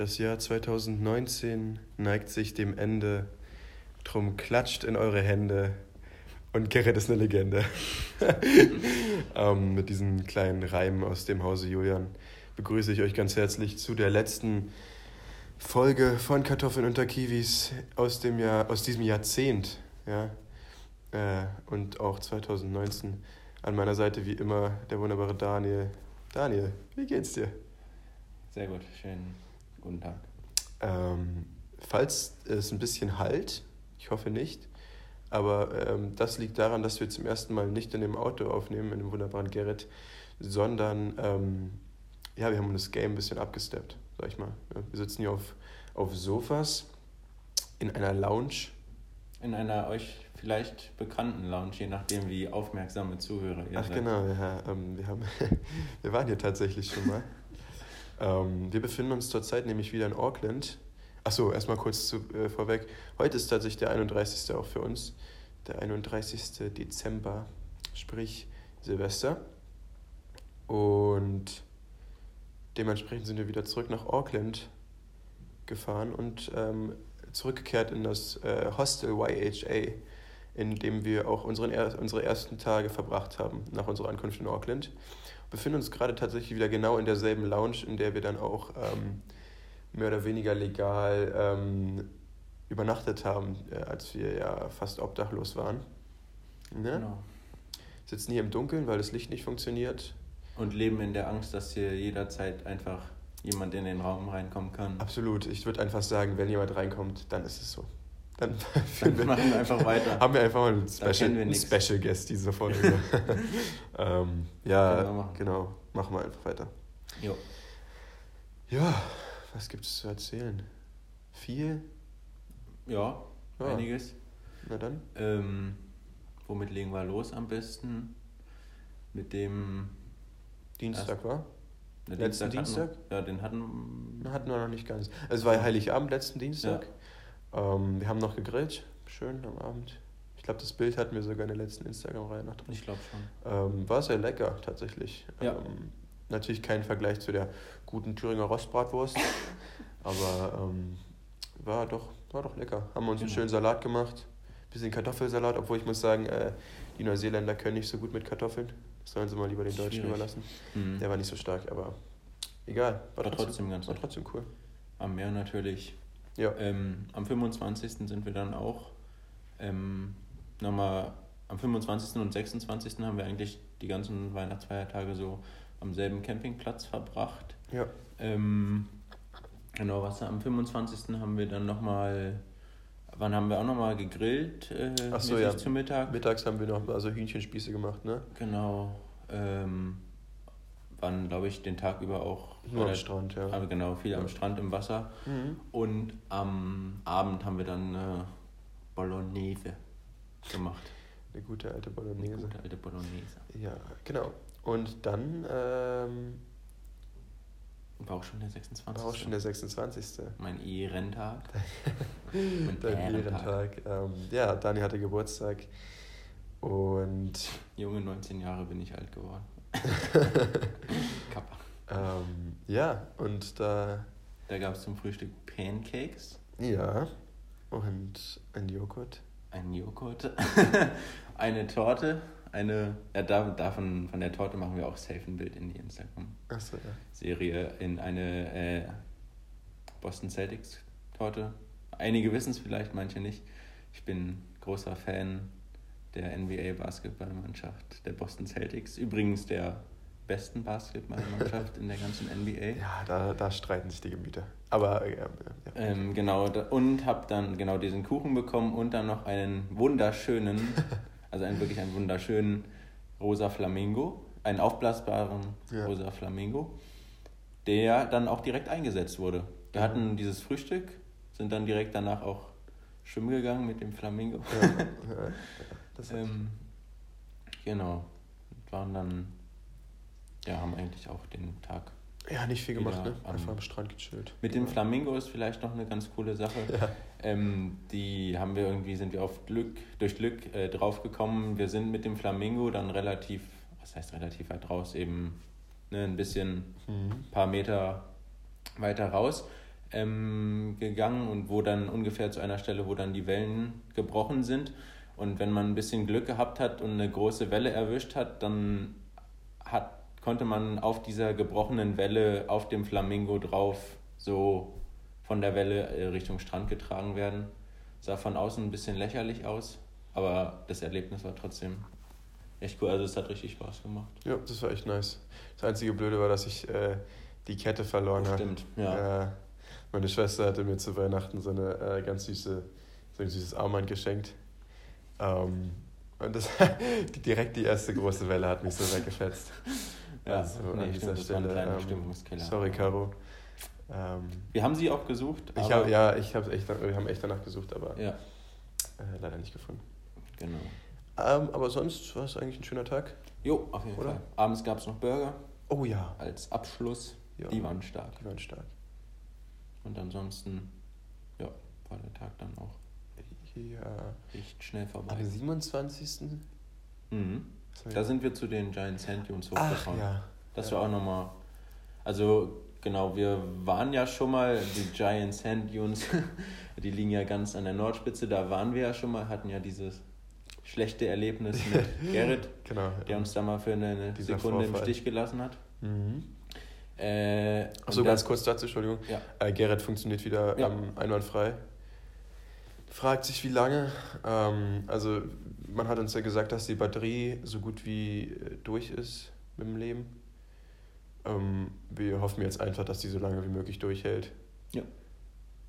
Das Jahr 2019 neigt sich dem Ende. Drum klatscht in eure Hände. Und Gerrit ist eine Legende. ähm, mit diesem kleinen Reim aus dem Hause Julian begrüße ich euch ganz herzlich zu der letzten Folge von Kartoffeln unter Kiwis aus, dem Jahr, aus diesem Jahrzehnt. Ja? Äh, und auch 2019 an meiner Seite wie immer der wunderbare Daniel. Daniel, wie geht's dir? Sehr gut, schönen guten Tag. Ähm, falls es ein bisschen halt, ich hoffe nicht, aber ähm, das liegt daran, dass wir zum ersten Mal nicht in dem Auto aufnehmen, in dem wunderbaren Gerrit, sondern ähm, ja, wir haben das Game ein bisschen abgesteppt, sag ich mal. Wir sitzen hier auf, auf Sofas in einer Lounge. In einer euch vielleicht bekannten Lounge, je nachdem, wie aufmerksame Zuhörer ihr Ach seid. genau, ja, ähm, wir, haben wir waren hier tatsächlich schon mal. Ähm, wir befinden uns zurzeit nämlich wieder in Auckland. Achso, erstmal kurz zu, äh, vorweg. Heute ist tatsächlich der 31. auch für uns. Der 31. Dezember, sprich Silvester. Und dementsprechend sind wir wieder zurück nach Auckland gefahren und ähm, zurückgekehrt in das äh, Hostel YHA, in dem wir auch unseren, er unsere ersten Tage verbracht haben nach unserer Ankunft in Auckland. Wir befinden uns gerade tatsächlich wieder genau in derselben Lounge, in der wir dann auch ähm, mehr oder weniger legal ähm, übernachtet haben, äh, als wir ja fast obdachlos waren. Ne? Genau. Sitzen hier im Dunkeln, weil das Licht nicht funktioniert. Und leben in der Angst, dass hier jederzeit einfach jemand in den Raum reinkommen kann. Absolut. Ich würde einfach sagen, wenn jemand reinkommt, dann ist es so. Dann, Dann machen wir einfach weiter. Haben wir einfach mal einen Special, wir einen. Special Guest diese Folge. ähm, ja, wir machen. genau. Machen wir einfach weiter. Jo. Ja, was gibt es zu erzählen? Viel? Ja, Ja. einiges. Na dann. Ähm, womit legen wir los am besten? Mit dem Dienstag war? na, Letzten hatten Dienstag? Wir, ja, den hatten Hatten wir noch nicht ganz. Es war ja Heiligabend letzten Dienstag. Ähm, wir haben noch gegrillt. Schön am Abend. Ich glaube, das Bild hatten wir sogar in der letzten Instagram-Reihe noch drin. ich glaube schon. Ähm, war sehr lecker, tatsächlich. Ja. Ähm, natürlich kein Vergleich zu der guten Thüringer Rostbratwurst, aber ähm, war, doch, war doch lecker. Haben wir uns einen Genau. schönen Salat gemacht, bisschen Kartoffelsalat, obwohl ich muss sagen, äh, die Neuseeländer können nicht so gut mit Kartoffeln. Das sollen sie mal lieber den Deutschen Schwierig. überlassen. Mhm. Der war nicht so stark, aber egal. War trotzdem ganz war trotzdem cool. Am Meer natürlich. Ja. Ähm, am 25. sind wir dann auch ähm, nochmal, am 25. und 26. haben wir eigentlich die ganzen Weihnachtsfeiertage so am selben Campingplatz verbracht. Ja. Ähm, genau, was am 25. haben wir dann nochmal, wann haben wir auch nochmal gegrillt? Äh, Ach so, ja. Zum Mittag. Mittags haben wir noch also Hühnchenspieße gemacht, ne? Genau. Ähm, waren, glaube ich, den Tag über auch Nur am Strand, ja. aber genau, viel am Ja. Strand im Wasser. Mhm. Und am Abend haben wir dann äh, Bolognese gemacht. Eine gute alte Eine Bolognese. gute alte Bolognese. Ja, genau. Und dann ähm, War auch schon der 26. war auch schon der 26. mein Ehrentag. mein Dein Ehrentag. Ähm, ja, Dani hatte Geburtstag. Und Junge, 19 Jahre bin ich alt geworden. Kappa. ähm, ja, und da, Da gab es zum Frühstück Pancakes, ja, und ein Joghurt. einen Joghurt, eine Torte, eine, ja, da, davon, von der Torte machen wir auch safe ein Bild in die Achso, ja. Instagram-Serie, in eine äh, Boston Celtics Torte. Einige wissen es vielleicht, manche nicht. Ich bin großer Fan der NBA-Basketballmannschaft der Boston Celtics. Übrigens der besten Basketballmannschaft in der ganzen NBA. Ja, da, da streiten sich die Gemüter. Aber, äh, ja, ja. Ähm, genau, und habe dann genau diesen Kuchen bekommen und dann noch einen wunderschönen, also einen wirklich einen wunderschönen rosa Flamingo, einen aufblasbaren Ja. rosa Flamingo, der dann auch direkt eingesetzt wurde. Wir hatten dieses Frühstück, sind dann direkt danach auch schwimmen gegangen mit dem Flamingo. ja, ja, ja. Das ähm, genau, und waren dann, ja, haben eigentlich auch den Tag ja, nicht viel gemacht, ne? Einfach am Strand gechillt. Mit dem Flamingo ist vielleicht noch eine ganz coole Sache. Ja. Ähm, die haben wir irgendwie, sind wir auf Glück, durch Glück äh, draufgekommen. Wir sind mit dem Flamingo dann relativ, was heißt relativ weit raus, eben ne, ein bisschen, Mhm. ein paar Meter weiter raus. ähm, gegangen und wo dann ungefähr zu einer Stelle, wo dann die Wellen gebrochen sind. Und wenn man ein bisschen Glück gehabt hat und eine große Welle erwischt hat, dann hat, konnte man auf dieser gebrochenen Welle auf dem Flamingo drauf so von der Welle äh, Richtung Strand getragen werden. Sah von außen ein bisschen lächerlich aus, aber das Erlebnis war trotzdem echt cool. Also es hat richtig Spaß gemacht. Ja, das war echt nice. Das einzige Blöde war, dass ich äh, die Kette verloren habe. Stimmt, ja. Äh, meine Schwester hatte mir zu Weihnachten so eine äh, ganz süße, so ein süßes Armband geschenkt. Ähm, und das, direkt die erste große Welle hat mich so weggefetzt. Ja, also nee, an dieser stimmt, Stelle. Ähm, sorry, Caro. Ähm, wir haben sie auch gesucht. Ich hab, ja, ich hab's echt, wir haben echt danach gesucht, aber ja. äh, leider nicht gefunden. Genau. Ähm, aber sonst war es eigentlich ein schöner Tag. Jo, auf jeden Oder? Fall. Abends gab es noch Burger. Oh ja. Als Abschluss. Ja. Die waren stark. Die waren stark. Und ansonsten, ja, war der Tag dann auch ja. echt schnell vorbei. Am 27. Mhm. Da sind wir zu den Giant Sand Dunes hochgefahren. ja. Das ja. war auch nochmal. Also, genau, wir waren ja schon mal, die Giant Sand Dunes, die liegen ja ganz an der Nordspitze, da waren wir ja schon mal, hatten ja dieses schlechte Erlebnis mit Gerrit, genau, der uns da mal für eine Sekunde Vorfall. im Stich gelassen hat. Mhm. Äh, Achso, ganz kurz dazu, Entschuldigung. Ja. Äh, Gerrit funktioniert wieder ja. ähm, einwandfrei. Fragt sich, wie lange. Ähm, also, man hat uns ja gesagt, dass die Batterie so gut wie äh, durch ist mit dem Leben. Ähm, wir hoffen jetzt einfach, dass die so lange wie möglich durchhält. Ja.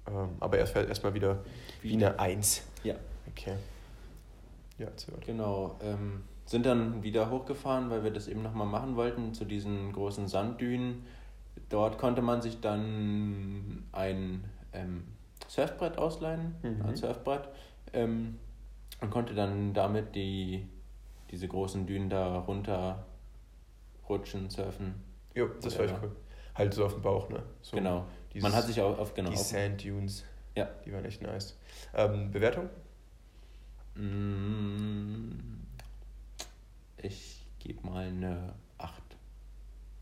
Ähm, aber er fällt erstmal wieder wie eine Eins. Ja. Okay. Ja, zuhört. Genau. Ähm, sind dann wieder hochgefahren, weil wir das eben nochmal machen wollten, zu diesen großen Sanddünen Dort konnte man sich dann ein ähm, Surfbrett ausleihen, mhm. ein Surfbrett, ähm, und konnte dann damit die, diese großen Dünen da runter rutschen, surfen. Jo, das war echt cool. Halt so auf dem Bauch, ne? So genau. Dieses, man hat sich auch auf, genau. Die Sand Dunes. Ja. Die waren echt nice. Ähm, Bewertung? Mm, ich gebe mal eine 8.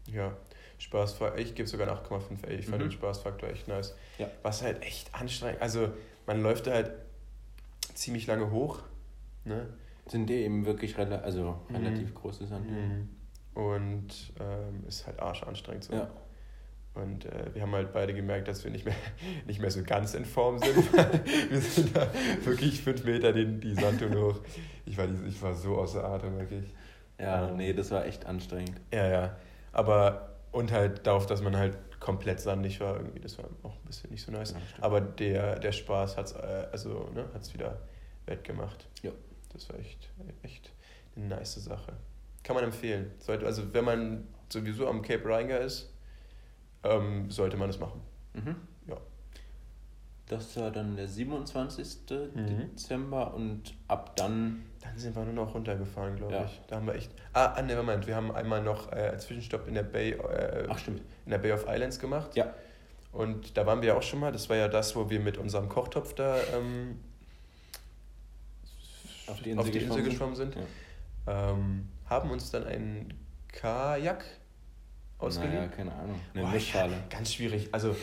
Ja, Spaßfaktor, ich gebe sogar eine 8,5, ey, ich fand mhm. den Spaßfaktor echt nice. Ja. Was halt echt anstrengend, also man läuft da halt ziemlich lange hoch, ne? Sind die eben wirklich rela also mhm. relativ große Sandhügel. Mhm. Und ähm, ist halt arschanstrengend so. Ja. Und äh, wir haben halt beide gemerkt, dass wir nicht mehr, nicht mehr so ganz in Form sind. wir sind da wirklich fünf Meter den, die Sandtun hoch. Ich war, ich war so außer Atem, wirklich. Ja, nee, das war echt anstrengend. Ja, ja. Aber und halt darauf, dass man halt komplett sandig war, irgendwie, das war auch ein bisschen nicht so nice. Ja, Aber der, der Spaß hat es äh, also, ne, wieder wettgemacht. Ja. Das war echt, echt eine nice Sache. Kann man empfehlen. Sollte, also wenn man sowieso am Cape Reinga ist, ähm, sollte man es machen. Mhm. Ja. Das war dann der 27. Mhm. Dezember und ab dann. Dann sind wir nur noch runtergefahren, glaube ja. ich. Da haben wir echt. Ah, ah ne, Moment, wir haben einmal noch äh, Zwischenstopp in der Bay. Äh, Ach, stimmt. In der Bay of Islands gemacht. Ja. Und da waren wir ja auch schon mal. Das war ja das, wo wir mit unserem Kochtopf da ähm, auf die Insel, auf die Insel geschwommen sind. Ja. Ähm, haben uns dann einen Kajak ausgeliehen. Naja, keine Ahnung. Eine Boah, ja, ganz schwierig. Also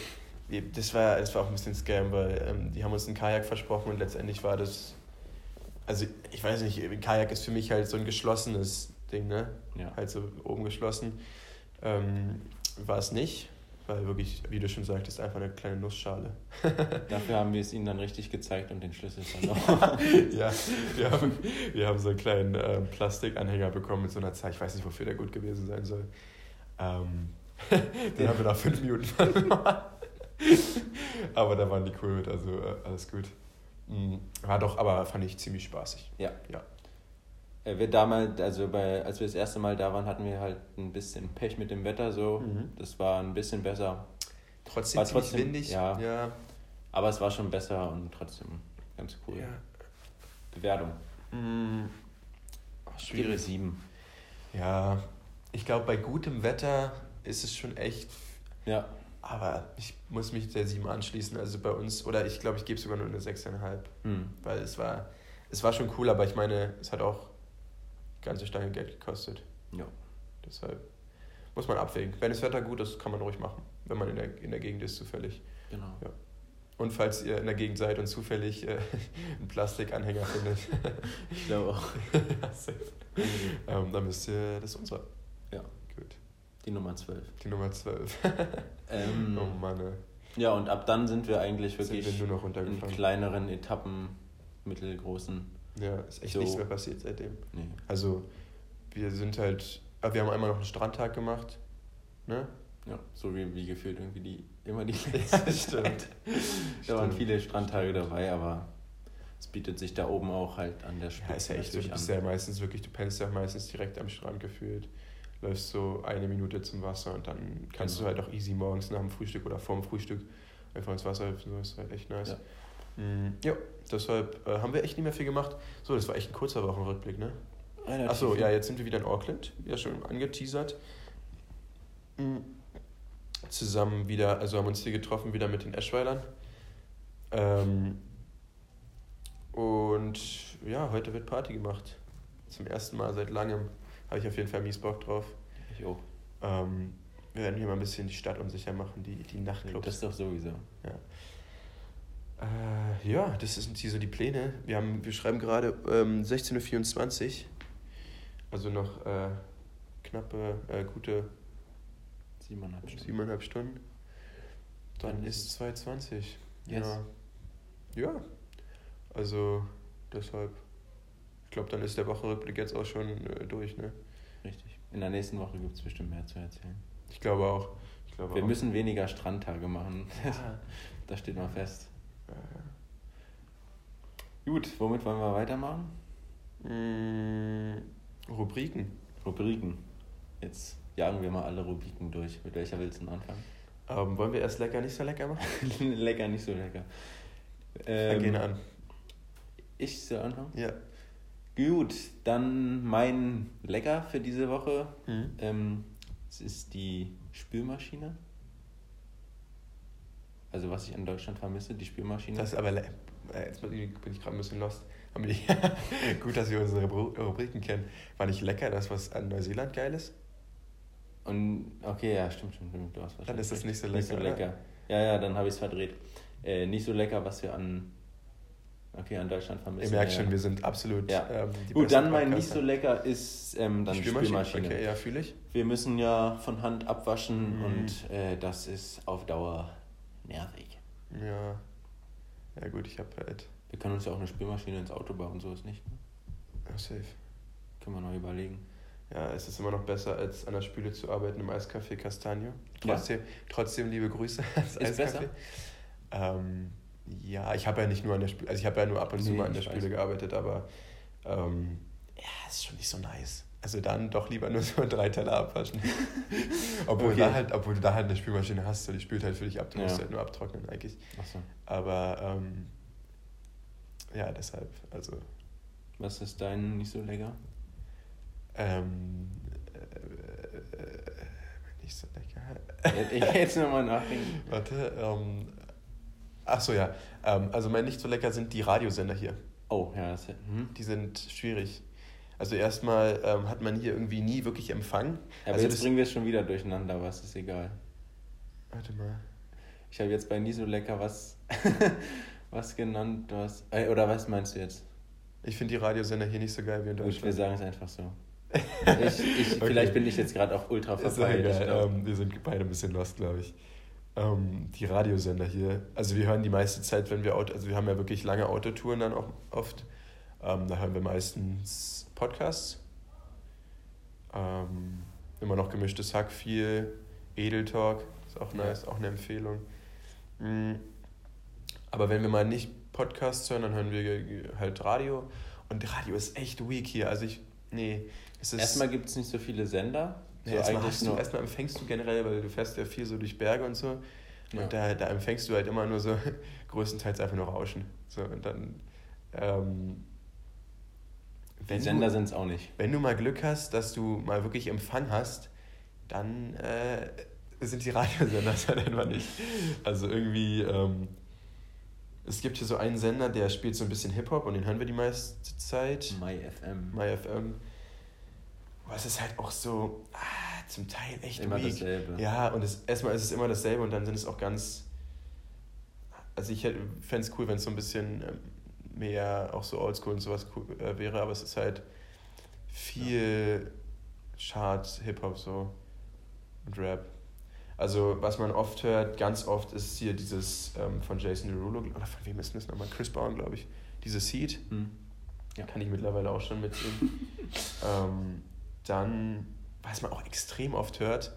das war, das war auch ein bisschen Scam, weil ähm, die haben uns einen Kajak versprochen und letztendlich war das. Also ich weiß nicht, ein Kajak ist für mich halt so ein geschlossenes Ding, ne? Ja. Halt so oben geschlossen. Ähm, war es nicht, weil wirklich, wie du schon sagtest, einfach eine kleine Nussschale. Dafür haben wir es ihnen dann richtig gezeigt und den Schlüssel verloren. ja, wir haben, wir haben so einen kleinen äh, Plastikanhänger bekommen mit so einer Zeit. Ich weiß nicht, wofür der gut gewesen sein soll. Ähm, den haben wir nach fünf Minuten verloren. aber da waren die cool mit, also äh, alles gut. Mhm. War doch, aber fand ich ziemlich spaßig. Ja. ja. Äh, wir damals, also bei, als wir das erste Mal da waren, hatten wir halt ein bisschen Pech mit dem Wetter so. Mhm. Das war ein bisschen besser. Trotzdem, war trotzdem windig. Ja. ja. Aber es war schon besser und trotzdem ganz cool. Ja. Bewertung. Mhm. Oh, schwierig. Sieben. Ja, ich glaube, bei gutem Wetter ist es schon echt. Ja. Aber ich muss mich der 7 anschließen. Also bei uns, oder ich glaube, ich gebe sogar nur eine 6,5. Hm. Weil es war, es war schon cool, aber ich meine, es hat auch ganze Stange Geld gekostet. Ja. Deshalb muss man abwägen. Wenn das Wetter gut ist, kann man ruhig machen, wenn man in der, in der Gegend ist, zufällig. Genau. Ja. Und falls ihr in der Gegend seid und zufällig äh, einen Plastikanhänger findet, Ich glaube auch. ja, safe. ähm, dann müsst ihr, das ist unsere. Ja. Gut. Die Nummer 12. Die Nummer 12. Ähm, oh Mann, ey. Ja, und ab dann sind wir eigentlich Sind wirklich wir nur in kleineren Etappen, mittelgroßen. Ja, ist echt So. nichts mehr passiert seitdem. Nee. Also, wir sind halt, wir haben einmal noch einen Strandtag gemacht, ne? Ja, so wie, wie gefühlt irgendwie die immer die letzte stimmt. Zeit. Da waren Stimmt. viele Strandtage dabei, aber es bietet sich da oben auch halt an der Spitze Ja, ist ja echt so. Du bist ja meistens wirklich, du pennst ja meistens direkt am Strand gefühlt. Läufst so eine Minute zum Wasser und dann kannst Genau. du halt auch easy morgens nach dem Frühstück oder vorm Frühstück einfach ins Wasser hüpfen. So ist halt echt nice. Ja. Mm, ja, deshalb äh, haben wir echt nicht mehr viel gemacht. So, das war echt ein kurzer Wochenrückblick, ne? Achso, ja, jetzt sind wir wieder in Auckland, wie schon angeteasert. Mm, Zusammen wieder, also haben uns hier getroffen, wieder mit den Eschweilern. Ähm, und ja, heute wird Party gemacht. Zum ersten Mal seit langem. Habe ich auf jeden Fall mies Bock drauf. Ich auch. Ähm, wir werden hier mal ein bisschen die Stadt unsicher machen, die, die Nachtclubs. Das ist doch sowieso. Äh, ja, das sind hier so die Pläne. Wir, haben, wir schreiben gerade ähm, 16.24 Uhr. Also noch äh, knappe, äh, gute Siebeneinhalb Stunden. siebeneinhalb Stunden. Dann Dann ist es 2.20 Yes. Ja. Ja. Also deshalb. Ich glaube, dann ist der Wochenrückblick jetzt auch schon äh, durch, ne? Richtig. In der nächsten Woche gibt es bestimmt mehr zu erzählen. Ich glaube auch. Ich glaube Wir auch. müssen weniger Strandtage machen. Ja. Das steht mal fest. Äh, Gut, womit wollen wir weitermachen? mm, Rubriken. Rubriken. Jetzt jagen wir mal alle Rubriken durch. Mit welcher willst du anfangen? Ähm, wollen wir erst lecker, nicht so lecker machen? lecker, nicht so lecker. Fang Ähm, gerne an. Ich soll anfangen? Ja. Gut, dann mein Lecker für diese Woche. Mhm. Ähm, es ist die Spülmaschine. Also was ich in Deutschland vermisse, die Spülmaschine. Das ist aber. Äh, jetzt bin ich, gerade ein bisschen lost. Gut, dass wir unsere Ru- Rubriken kennen. War nicht lecker, das, was an Neuseeland geil ist? Und okay, ja, stimmt, stimmt, stimmt. Du hast Dann ist das nicht so recht. Nicht so lecker, lecker. Ja, ja, dann habe ich es verdreht. Äh, nicht so lecker, was wir an, okay, an Deutschland vermissen. Ihr merkt ja. schon, wir sind absolut. Ja. Ähm, Gut, dann mein nicht so lecker ist ähm, dann die Spülmaschine. Okay, ja, fühle ich. Wir müssen ja von Hand abwaschen Mhm. und äh, das ist auf Dauer nervig. Ja. Ja, gut, ich habe halt. Wir können uns ja auch eine Spülmaschine ins Auto bauen, so ist nicht. Ne? Oh, safe. Können wir noch überlegen. Ja, es ist immer noch besser, als an der Spüle zu arbeiten im Eiscafé Castagno. Trotzdem, trotzdem liebe Grüße ans Ist Eiscafé. besser? Ähm, ja, ich habe ja nicht nur an der Spüle, also ich habe ja nur ab und zu Nee, mal an der Spüle gearbeitet, aber ähm, ja, ist schon nicht so nice. Also dann doch lieber nur so drei Teller abwaschen. obwohl, Okay. da halt, obwohl du da halt eine Spülmaschine hast, so die spült halt für dich ab, du musst Ja. halt nur abtrocknen eigentlich. Achso. Aber ähm, ja, deshalb, also Was ist dein nicht so lecker? ähm, äh, äh, nicht so lecker. Ich jetzt nochmal nachdenken. Warte, ähm, ach so, ja. Ähm, also mein nicht so lecker sind die Radiosender hier. Oh, ja, das hm. Die sind schwierig. Also erstmal ähm, hat man hier irgendwie nie wirklich Empfang. Aber also jetzt bringen wir es schon wieder durcheinander, aber es ist egal. Warte mal. Ich habe jetzt bei nie so lecker was, was genannt, was. Äh, oder was meinst du jetzt? Ich finde die Radiosender hier nicht so geil wie in Gut, wir Deutschland. sagen es einfach so. Ich, ich, Okay. Vielleicht bin ich jetzt gerade auch ultra verpeilt. Ähm, wir sind beide ein bisschen lost, glaube ich. Ähm, die Radiosender hier, also wir hören die meiste Zeit, wenn wir Auto, also wir haben ja wirklich lange Autotouren dann auch oft. Ähm, da hören wir meistens Podcasts. Ähm, immer noch gemischtes Hack viel, Edeltalk, ist auch Ja. nice, auch eine Empfehlung. Mm, Aber wenn wir mal nicht Podcasts hören, dann hören wir halt Radio. Und Radio ist echt weak hier. Also ich, nee, es ist... Erstmal gibt es nicht so viele Sender. So Ja, erstmal, eigentlich du, erstmal empfängst du generell, weil du fährst ja viel so durch Berge und so. Ja. Und da, da empfängst du halt immer nur so größtenteils einfach nur Rauschen. So, und dann, ähm, Die wenn, Sender du, sind es auch nicht. wenn du mal Glück hast, dass du mal wirklich Empfang hast, dann äh, sind die Radiosender halt einfach nicht. Also irgendwie, ähm, es gibt hier so einen Sender, der spielt so ein bisschen Hip-Hop und den hören wir die meiste Zeit. MyFM. MyFM. Aber es ist halt auch so, ah, zum Teil echt Immer weak. dasselbe. Ja, und es, erstmal ist es immer dasselbe und dann sind es auch ganz. Also ich fände es cool, wenn es so ein bisschen ähm, mehr auch so oldschool und sowas cool, äh, wäre, aber es ist halt viel Charts, Hip-Hop so und Rap. Also was man oft hört, ganz oft ist hier dieses ähm, von Jason Derulo, oder von wem ist denn das nochmal? Chris Brown, glaube ich. Dieses Seed. Hm. Ja. Kann ich mittlerweile auch schon mitsingen. ähm, dann, was man auch extrem oft hört,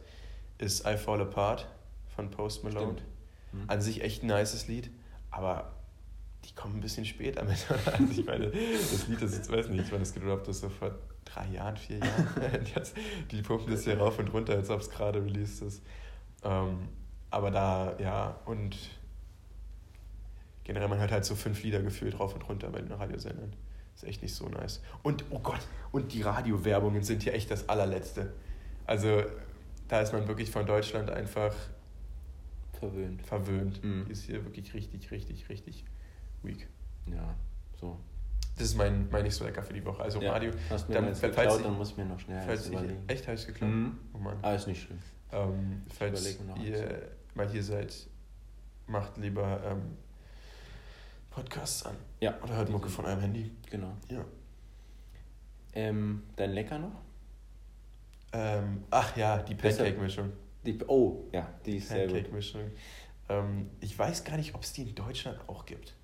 ist I Fall Apart von Post Malone. Stimmt. Hm. An sich echt ein nices Lied, aber die kommen ein bisschen spät damit. Also ich meine, das Lied, das ist, weiß nicht, wann es gedroppt ist, so vor drei Jahren, vier Jahren. Jetzt, die pumpen das hier rauf und runter, als ob es gerade released ist. Ähm, aber da, ja, und generell, man hört halt so fünf Lieder gefühlt rauf und runter bei den Radiosendern. Ist echt nicht so nice. Und, oh Gott, und die Radiowerbungen sind hier echt das allerletzte. Also, da ist man wirklich von Deutschland einfach Verwöhnt. verwöhnt. Mhm. Die ist hier wirklich richtig, richtig, richtig weak. Ja, so. Das ist mein, mein nicht so lecker für die Woche. Also ja. Radio. Hast mir dann, falls geklaut, ich- dann muss ich mir noch schnell Falls ich, überlegen. echt habe ich geklaut. Mhm. Oh Mann. Ah, ist nicht schlimm. Ähm, falls ihr mal hier seid, macht lieber ähm, Podcasts an. Ja. Oder hört Mucke von eurem Handy. Genau. Ja. Ähm, dein Lecker noch? Ähm, ach ja, die Pancake-Mischung. Oh, ja, die ist. Pancake-Mischung. Ähm, ich weiß gar nicht, ob es die in Deutschland auch gibt.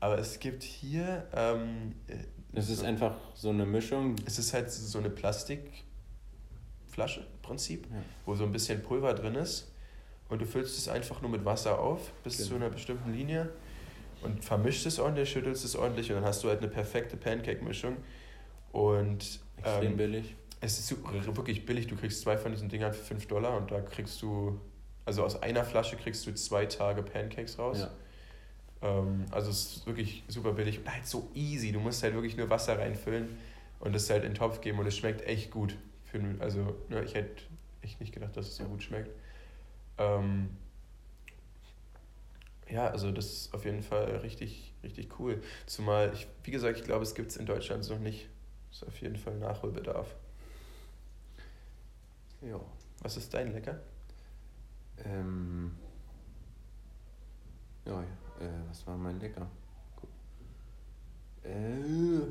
Aber es gibt hier. Ähm, äh, Es ist so- einfach so eine Mischung. Es ist halt so eine Plastikflasche im Prinzip, Ja. wo so ein bisschen Pulver drin ist. Und du füllst es einfach nur mit Wasser auf bis Genau. zu einer bestimmten Linie und vermischst es ordentlich, schüttelst es ordentlich und dann hast du halt eine perfekte Pancake-Mischung. Und Extrem ähm, billig. es ist wirklich billig. Du kriegst zwei von diesen Dingern für 5 Dollar und da kriegst du, also aus einer Flasche kriegst du zwei Tage Pancakes raus. Ja. Ähm, also es ist wirklich super billig und halt so easy. Du musst halt wirklich nur Wasser reinfüllen und es halt in den Topf geben und es schmeckt echt gut. Für, also ne, ich hätte echt nicht gedacht, dass es so gut schmeckt. Ähm, ja, also das ist auf jeden Fall richtig, richtig cool. Zumal, ich, wie gesagt, ich glaube, es gibt es in Deutschland noch nicht. Das ist auf jeden Fall Nachholbedarf. Ja. Was ist dein Lecker? Ähm, ja, ja. Äh, was war mein Lecker? Äh, äh,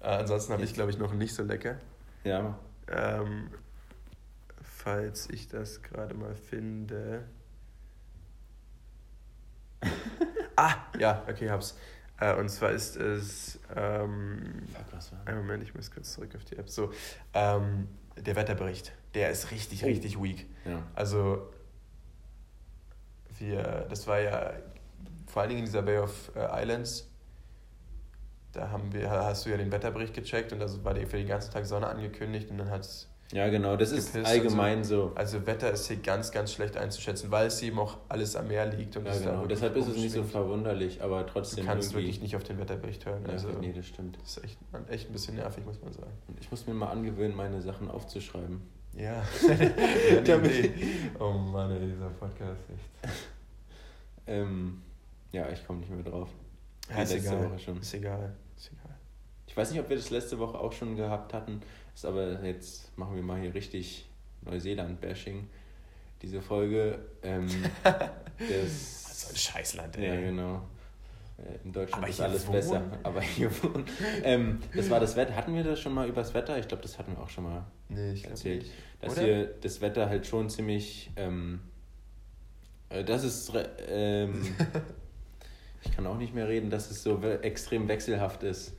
ansonsten habe ich, glaube ich, noch nicht so lecker. ja, Ähm, falls ich das gerade mal finde. ah, ja, okay, hab's. Äh, und zwar ist es. Ähm, fuck, was war? einen Moment, ich muss kurz zurück auf die App. So, ähm, der Wetterbericht. Der ist richtig, Oh. richtig weak. Ja. Also, wir, das war ja vor allen Dingen in dieser Bay of äh, Islands. Da haben wir, hast du ja den Wetterbericht gecheckt und da war die für den ganzen Tag Sonne angekündigt und dann hat es. Ja, genau, das ist allgemein so. Also Wetter ist hier ganz, ganz schlecht einzuschätzen, weil es eben auch alles am Meer liegt und Ja, genau. Deshalb ist es nicht so verwunderlich, aber Du trotzdem kannst irgendwie. wirklich nicht auf den Wetterbericht hören. Ja, Also nee, das stimmt. das ist echt, echt ein bisschen nervig, muss man sagen. Und Ich muss mir mal angewöhnen, meine Sachen aufzuschreiben. Ja. Ja, Damit. Oh Mann, ey, dieser Podcast echt. Ähm, ja, ich komme nicht mehr drauf. Ja, ist egal. Woche schon. Ist egal. Ist egal. Ich weiß nicht, ob wir das letzte Woche auch schon gehabt hatten, ist aber jetzt machen wir mal hier richtig Neuseeland-Bashing. Diese Folge. Ähm, das, So ein Scheißland, ja, genau. Äh, In Deutschland Aber ist alles wohnen? besser. Aber hier wohnen. Ähm, das war das Wetter. Hatten wir das schon mal über das Wetter? Ich glaube, das hatten wir auch schon mal Nee, ich erzählt. nicht. Dass Oder? hier das Wetter halt schon ziemlich. Ähm, äh, das ist. Ähm, ich kann auch nicht mehr reden, dass es so extrem wechselhaft ist.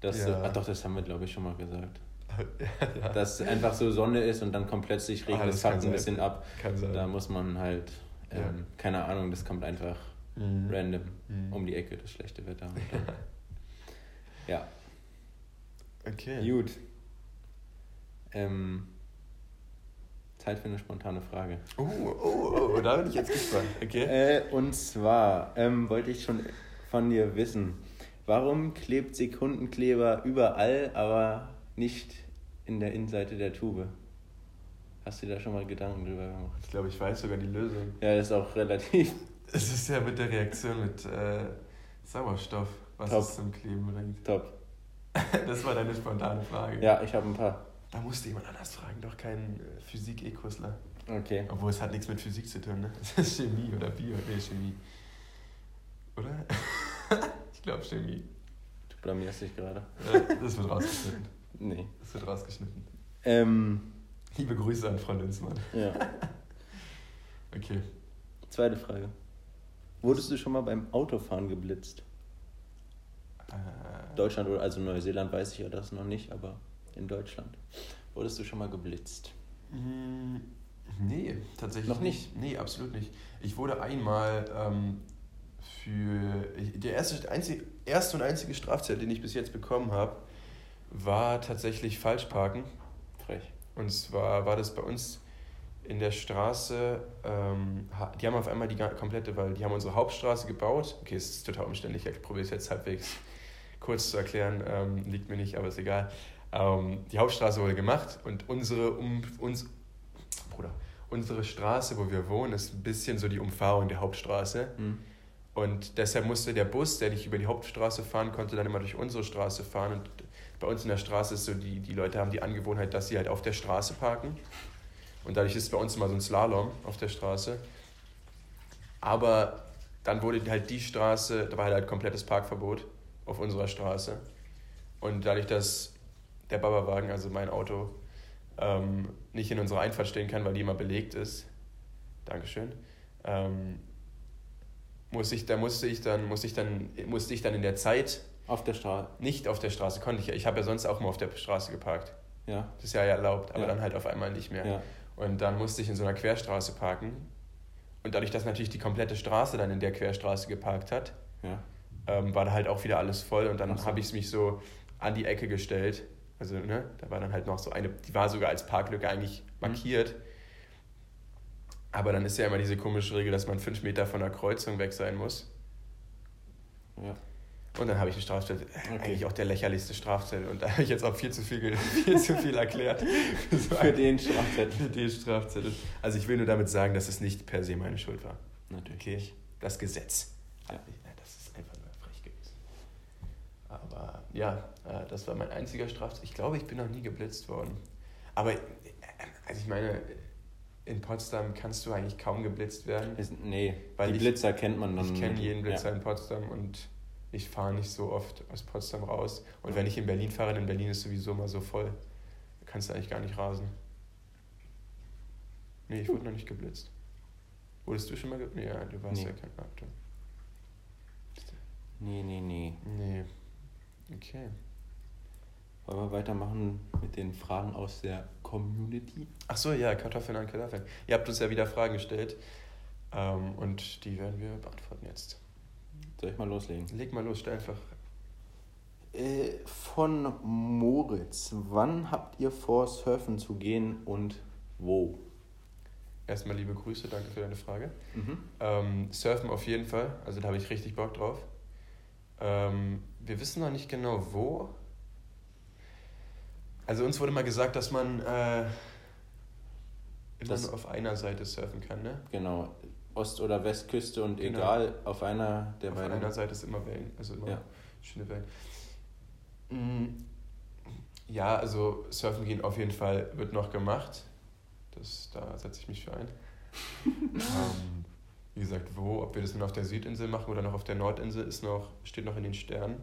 Dass Ja. ach doch, das haben wir glaube ich schon mal gesagt. ja, Dass einfach so Sonne ist und dann kommt plötzlich Regen, Ah, das das fuckt ein bisschen ab. kann sein. Da muss man halt, ähm, Ja. keine Ahnung, das kommt einfach Mhm. random Mhm. um die Ecke, das schlechte Wetter. Ja, Okay. gut. Ähm, Zeit für eine spontane Frage. Oh, oh, oh, da bin ich jetzt gespannt. Okay. Äh, und zwar ähm, wollte ich schon von dir wissen, warum klebt Sekundenkleber überall, aber nicht in der Innenseite der Tube? Hast du dir da schon mal Gedanken drüber gemacht? Ich glaube, ich weiß sogar die Lösung. Ja, das ist auch relativ. Es ist ja mit der Reaktion mit äh, Sauerstoff, was Top. es zum Kleben bringt. Top. Das war deine spontane Frage. Ja, ich habe ein paar. Da musste jemand anders fragen, doch kein äh, Physik-E-Kursler. Okay. Obwohl es hat nichts mit Physik zu tun, ne? Das ist Chemie oder Bio. Nee, Chemie. Oder? Ich glaube Chemie. Du blamierst dich gerade. Ja, das wird rausgeschnitten. Nee. Das wird rausgeschnitten. Ähm, Liebe Grüße an Frau Lünzmann. ja. Okay. Zweite Frage. Wurdest du schon mal beim Autofahren geblitzt? Äh, Deutschland oder also Neuseeland weiß ich ja das noch nicht, aber in Deutschland. Wurdest du schon mal geblitzt? Mm, Nee, tatsächlich Noch nicht? Nee, absolut nicht. Ich wurde einmal ähm, für. Der erste, einzige, erste und einzige Strafzettel, den ich bis jetzt bekommen habe, war tatsächlich Falschparken. Frech. Und zwar war das bei uns in der Straße, ähm, die haben auf einmal die komplette, weil die haben unsere Hauptstraße gebaut. Okay, es ist total umständlich, ich probiere es jetzt halbwegs kurz zu erklären, ähm, liegt mir nicht, aber ist egal. Ähm, die Hauptstraße wurde gemacht und unsere, um, uns, Bruder, unsere Straße, wo wir wohnen, ist ein bisschen so die Umfahrung der Hauptstraße. Hm. Und deshalb musste der Bus, der nicht über die Hauptstraße fahren konnte, dann immer durch unsere Straße fahren. Und bei uns in der Straße ist so, die, die Leute haben die Angewohnheit, dass sie halt auf der Straße parken. Und dadurch ist bei uns immer so ein Slalom auf der Straße. Aber dann wurde halt die Straße, da war halt, halt komplettes Parkverbot auf unserer Straße. Und dadurch, dass der Babawagen, also mein Auto, ähm, nicht in unserer Einfahrt stehen kann, weil die immer belegt ist, Dankeschön, ähm, muss ich, da musste ich dann, musste ich dann, musste ich dann in der Zeit Auf der Straße. nicht auf der Straße, konnte ich ja. Ich habe ja sonst auch mal auf der Straße geparkt. Ja. Das ist ja erlaubt, aber Ja. dann halt auf einmal nicht mehr. Ja. Und dann musste ich in so einer Querstraße parken. Und dadurch, dass natürlich die komplette Straße dann in der Querstraße geparkt hat, Ja. ähm, war da halt auch wieder alles voll. Und dann so. habe ich mich so an die Ecke gestellt. Also, ne, da war dann halt noch so eine, die war sogar als Parklücke eigentlich markiert. Aber dann ist ja immer diese komische Regel, dass man fünf Meter von der Kreuzung weg sein muss. Ja. Und dann habe ich einen Strafzettel, äh, Okay. eigentlich auch der lächerlichste Strafzettel. Und da habe ich jetzt auch viel zu viel, viel, zu viel erklärt. So Für den Strafzettel. Für den Strafzettel. Also ich will nur damit sagen, dass es nicht per se meine Schuld war. Natürlich. Okay, das Gesetz. Ja. Ja, das ist einfach nur frech gewesen. Aber ja, äh, das war mein einziger Strafzettel. Ich glaube, ich bin noch nie geblitzt worden. Aber, äh, also ich meine, in Potsdam kannst du eigentlich kaum geblitzt werden. Ist, nee, Weil die ich- Blitzer kennt man dann. Ich kenne jeden Blitzer Ja. in Potsdam und ich fahre nicht so oft aus Potsdam raus. Und wenn ich in Berlin fahre, in Berlin ist sowieso immer so voll. Da kannst du eigentlich gar nicht rasen. Nee, ich wurde noch nicht geblitzt. Wurdest du schon mal geblitzt? Ja, du warst Nee. ja kein Auto. Nee, nee, nee. Nee. Okay. Wollen wir weitermachen mit den Fragen aus der Community? Ach so, ja, Kartoffeln an Kartoffeln. Ihr habt uns ja wieder Fragen gestellt. Ähm, und die werden wir beantworten jetzt. Soll ich mal loslegen? Leg mal los, stell einfach. Äh, von Moritz. Wann habt ihr vor, surfen zu gehen und wo? Erstmal liebe Grüße, danke für deine Frage. Mhm. Ähm, surfen auf jeden Fall, also da habe ich richtig Bock drauf. Ähm, wir wissen noch nicht genau wo. Also uns wurde mal gesagt, dass man äh, immer Das- nur auf einer Seite surfen kann, ne? Genau. Ost- oder Westküste und Genau. egal, auf einer der auf beiden. einer Seite ist immer Wellen, also immer Ja. schöne Wellen. Mm, Ja, also surfen gehen auf jeden Fall wird noch gemacht. Das, da setze ich mich für ein. ähm, wie gesagt, wo, ob wir das nun auf der Südinsel machen oder noch auf der Nordinsel, ist noch, steht noch in den Sternen.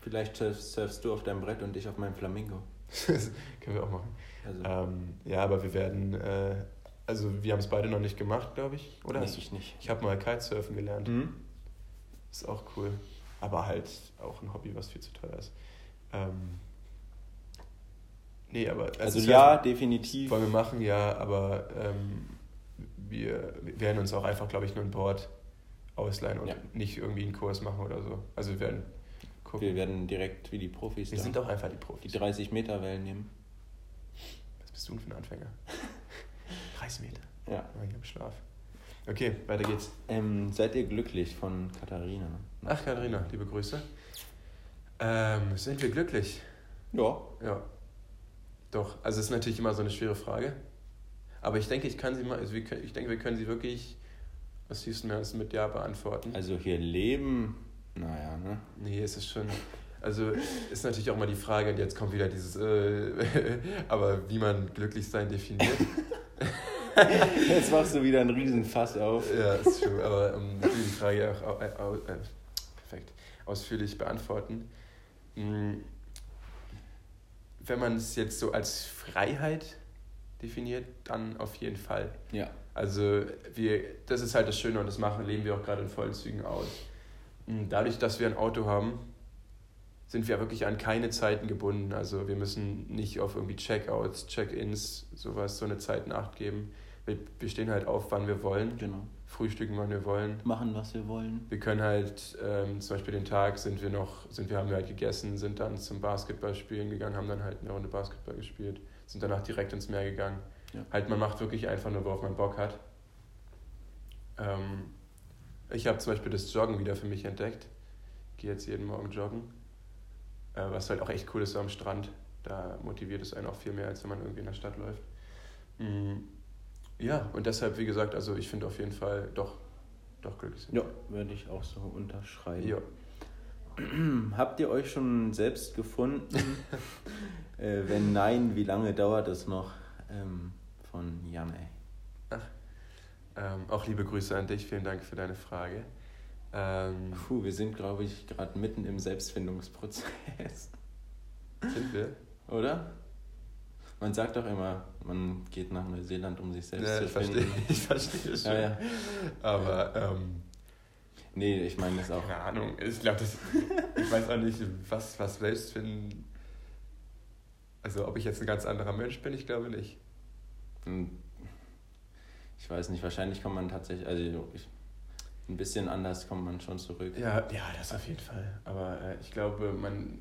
Vielleicht surf- surfst du auf deinem Brett und ich auf meinem Flamingo. Können wir auch machen. Also, Ähm, ja, aber wir werden, äh, also wir haben es beide noch nicht gemacht, glaube ich. Oder? nee, ich nicht. Ich habe mal Kitesurfen gelernt. Mhm. Ist auch cool. Aber halt auch ein Hobby, was viel zu teuer ist. Ähm, nee, aber. Also, Surfen ja, definitiv. Wollen wir machen, ja, aber ähm, wir, wir werden uns auch einfach, glaube ich, nur ein Board ausleihen und Ja. nicht irgendwie einen Kurs machen oder so. Also wir werden gucken. Wir werden direkt wie die Profis Wir da sind auch einfach die die Profis. 30 Meter Wellen nehmen. Was bist du denn für ein Anfänger? 30 Meter. Ja. Oh, ich hab Schlaf. Okay, weiter geht's. Ähm, seid ihr glücklich von Katharina? Ach, Katharina, liebe Grüße. Ähm, sind wir glücklich? Ja. Ja. Doch, also es ist natürlich immer so eine schwere Frage. Aber ich denke, ich kann sie mal, also wir können, ich denke, wir können sie wirklich aus tiefstem Herzen mit Ja beantworten. Also hier leben, naja, ne? nee, es ist schon. Also ist natürlich auch mal die Frage, und jetzt kommt wieder dieses, äh, aber wie man glücklich sein definiert. Jetzt machst du wieder einen riesen Fass auf. Ja, ist true, aber um, will die Frage auch äh, äh, perfekt, ausführlich beantworten. Hm, wenn man es jetzt so als Freiheit definiert, dann auf jeden Fall. Ja. Also wir, das ist halt das Schöne und das machen, leben wir auch gerade in vollen Zügen aus. Hm, dadurch, dass wir ein Auto haben, sind wir wirklich an keine Zeiten gebunden. Also wir müssen nicht auf irgendwie Checkouts, Check-ins, sowas, so eine Zeit nachgeben. Wir, wir stehen halt auf, wann wir wollen. Genau. Frühstücken, wann wir wollen. Machen, was wir wollen. Wir können halt, ähm, zum Beispiel den Tag sind wir noch, sind wir, haben wir halt gegessen, sind dann zum Basketballspielen gegangen, haben dann halt eine Runde Basketball gespielt, sind danach direkt ins Meer gegangen. Ja. Halt, man macht wirklich einfach nur, worauf man Bock hat. Ähm, ich habe zum Beispiel das Joggen wieder für mich entdeckt. Gehe jetzt jeden Morgen joggen. Äh, was halt auch echt cool ist so am Strand. Da motiviert es einen auch viel mehr, als wenn man irgendwie in der Stadt läuft. Mhm. Ja, und deshalb, wie gesagt, also ich finde auf jeden Fall doch, doch glücklich sind. Ja, würde ich auch so unterschreiben. Ja. Habt ihr euch schon selbst gefunden? äh, wenn nein, wie lange dauert es noch? Ähm, von Janne. Ähm, auch liebe Grüße an dich, vielen Dank für deine Frage. Ähm, Puh, wir sind, glaube ich, gerade mitten im Selbstfindungsprozess. sind wir? Oder? Man sagt doch immer, man geht nach Neuseeland, um sich selbst Ja, zu ich finden. verstehe, ich verstehe es schon. Ja, ja. Aber, ähm, Nee, ich meine das auch. keine Ahnung, ich glaube, das, ich weiß auch nicht, was, was Selbstfinden, also ob ich jetzt ein ganz anderer Mensch bin, ich glaube nicht. Ich weiß nicht, wahrscheinlich kommt man tatsächlich, also ich, ein bisschen anders kommt man schon zurück. Ja, ja, das auf jeden Fall. Aber äh, ich glaube, man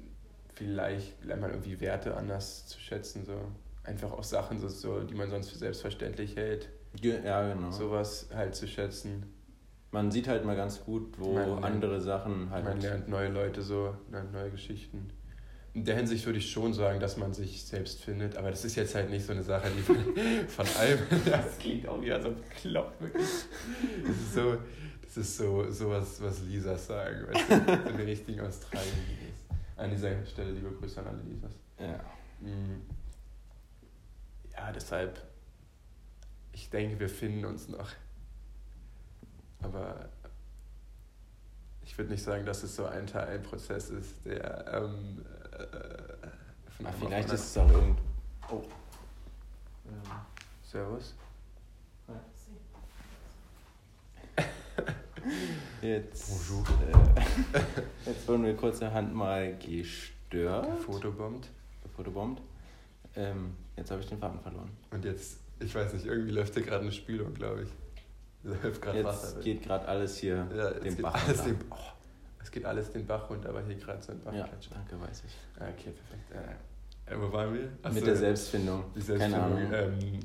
vielleicht lernt man irgendwie Werte anders zu schätzen, so einfach auch Sachen, so, so, die man sonst für selbstverständlich hält, Ja, genau. sowas halt zu schätzen. Man sieht halt mal ganz gut, wo Man andere Sachen halt. Man lernt neue Leute so, lernt neue Geschichten. In der Hinsicht würde ich schon sagen, dass man sich selbst findet, aber das ist jetzt halt nicht so eine Sache, die von, von allem. Das klingt auch wieder so bekloppt, wirklich. Das ist so, das ist so, so was, was Lisas sagen, weißt du, so eine richtigen Australien. An dieser Stelle liebe Grüße an alle Lisas. Ja. Mm. Ja, deshalb, ich denke, wir finden uns noch. Aber ich würde nicht sagen, dass es so ein Teil, ein Prozess ist, der ähm, äh, von einem auf vielleicht ist es auch irgend. Oh. anderen- Servus. Jetzt, Bonjour. äh, jetzt wurden wir kurzerhand mal gestört. Fotobombt. Fotobombt. Ähm, jetzt habe ich den Faden verloren. Und jetzt, ich weiß nicht, irgendwie läuft hier gerade eine Spülung, glaube ich. Läuft gerade Wasser. Jetzt geht gerade alles hier ja, geht Bach alles den, oh, es geht alles den Bach runter, aber hier gerade so ein Ja, Bachgletscher. danke, weiß ich. Okay, perfekt. Äh, äh, wo waren wir? Ach Mit der Selbstfindung. Die Keine Ahnung. Selbstfindung.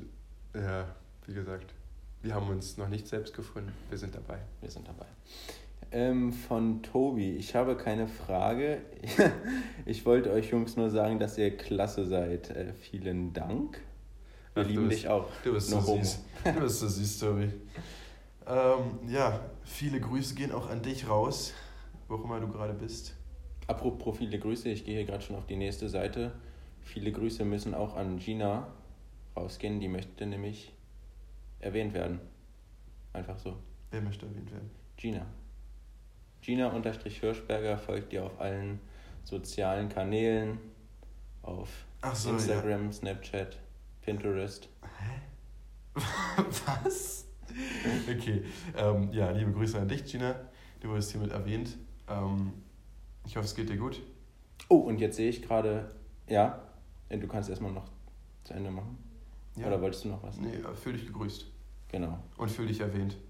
Ähm, ja, wie gesagt, wir haben uns noch nicht selbst gefunden. Wir sind dabei. Wir sind dabei. Ähm, von Tobi. Ich habe keine Frage. Ich wollte euch Jungs nur sagen, dass ihr klasse seid. Äh, vielen Dank. Wir Ach, lieben bist- dich auch. Du bist No so homo. süß. Du bist so süß, Tobi. Ähm, ja, viele Grüße gehen auch an dich raus, wo auch immer du gerade bist. Apropos viele Grüße, ich gehe hier gerade schon auf die nächste Seite. Viele Grüße müssen auch an Gina rausgehen, die möchte nämlich erwähnt werden. Einfach so. Wer möchte erwähnt werden? Gina. Gina-Hirschberger folgt dir auf allen sozialen Kanälen, auf so, Instagram, Snapchat, Pinterest. Was? Okay, ähm, ja, liebe Grüße an dich, Gina. Du wurdest hiermit erwähnt. Ähm, ich hoffe, es geht dir gut. Oh, und jetzt sehe ich gerade, ja, äh, du kannst erstmal noch zu Ende machen. Ja. Oder wolltest du noch was? Nee, äh, fühl dich gegrüßt Genau. und fühl dich erwähnt.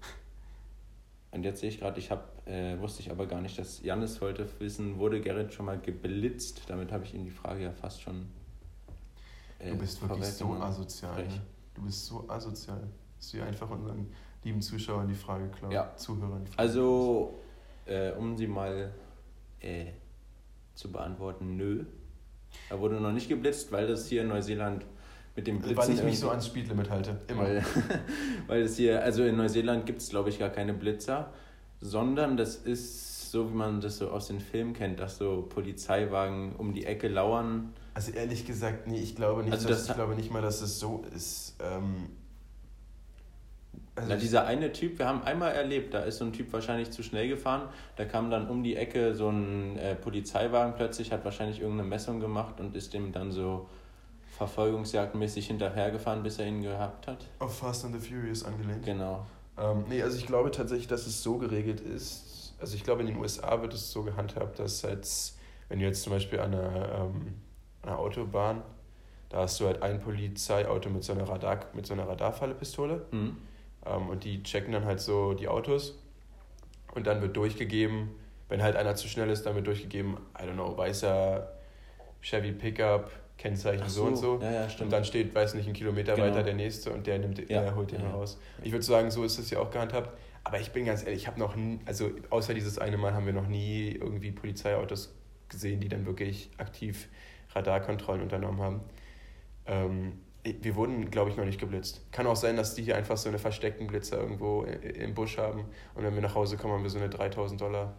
Und jetzt sehe ich gerade, ich habe, äh, wusste ich aber gar nicht, dass Janis wollte wissen, wurde Gerrit schon mal geblitzt? Damit habe ich ihm die Frage ja fast schon. äh, Du bist wirklich so asozial. Ne? Du bist so asozial, dass du einfach unseren lieben Zuschauern die Frage klaust. Ja. Zuhörern die Frage Also, äh, um sie mal äh, zu beantworten, nö. Er wurde noch nicht geblitzt, weil das hier in Neuseeland mit dem Blitzen. klaust. Weil ich mich so ans Speedlimit halte. Immer. Weil, weil es hier, also in Neuseeland gibt es glaube ich gar keine Blitzer. sondern das ist so, wie man das so aus den Filmen kennt, dass so Polizeiwagen um die Ecke lauern. Also ehrlich gesagt, nee, ich glaube nicht, Also dass, das- ich glaube nicht mal, dass es so ist. Ähm, also Na, dieser eine Typ, wir haben einmal erlebt, da ist so ein Typ wahrscheinlich zu schnell gefahren, da kam dann um die Ecke so ein äh, Polizeiwagen plötzlich, hat wahrscheinlich irgendeine Messung gemacht und ist dem dann so verfolgungsjagdmäßig hinterhergefahren, bis er ihn gehabt hat. auf Fast and the Furious angelehnt. Genau. Ähm, nee, also ich glaube tatsächlich, dass es so geregelt ist. Also ich glaube, in den USA wird es so gehandhabt, dass halt, wenn du jetzt zum Beispiel an einer, ähm, einer Autobahn, da hast du halt ein Polizeiauto mit so einer Radar, mit so einer Radarfallepistole Mhm. Ähm, und die checken dann halt so die Autos und dann wird durchgegeben, wenn halt einer zu schnell ist, dann wird durchgegeben, I don't know, weißer Chevy Pickup, Kennzeichen Ach so, und so. Ja, ja. Und dann steht, weiß nicht, ein Kilometer Genau. weiter der nächste und der nimmt, Ja. der holt den raus. Ich würde sagen, so ist es ja auch gehandhabt. Aber ich bin ganz ehrlich, ich habe noch nie, also außer dieses eine Mal haben wir noch nie irgendwie Polizeiautos gesehen, die dann wirklich aktiv Radarkontrollen unternommen haben. Ähm, wir wurden, glaube ich, noch nicht geblitzt. Kann auch sein, dass die hier einfach so eine versteckten Blitzer irgendwo im Busch haben und wenn wir nach Hause kommen, haben wir so eine 3000 Dollar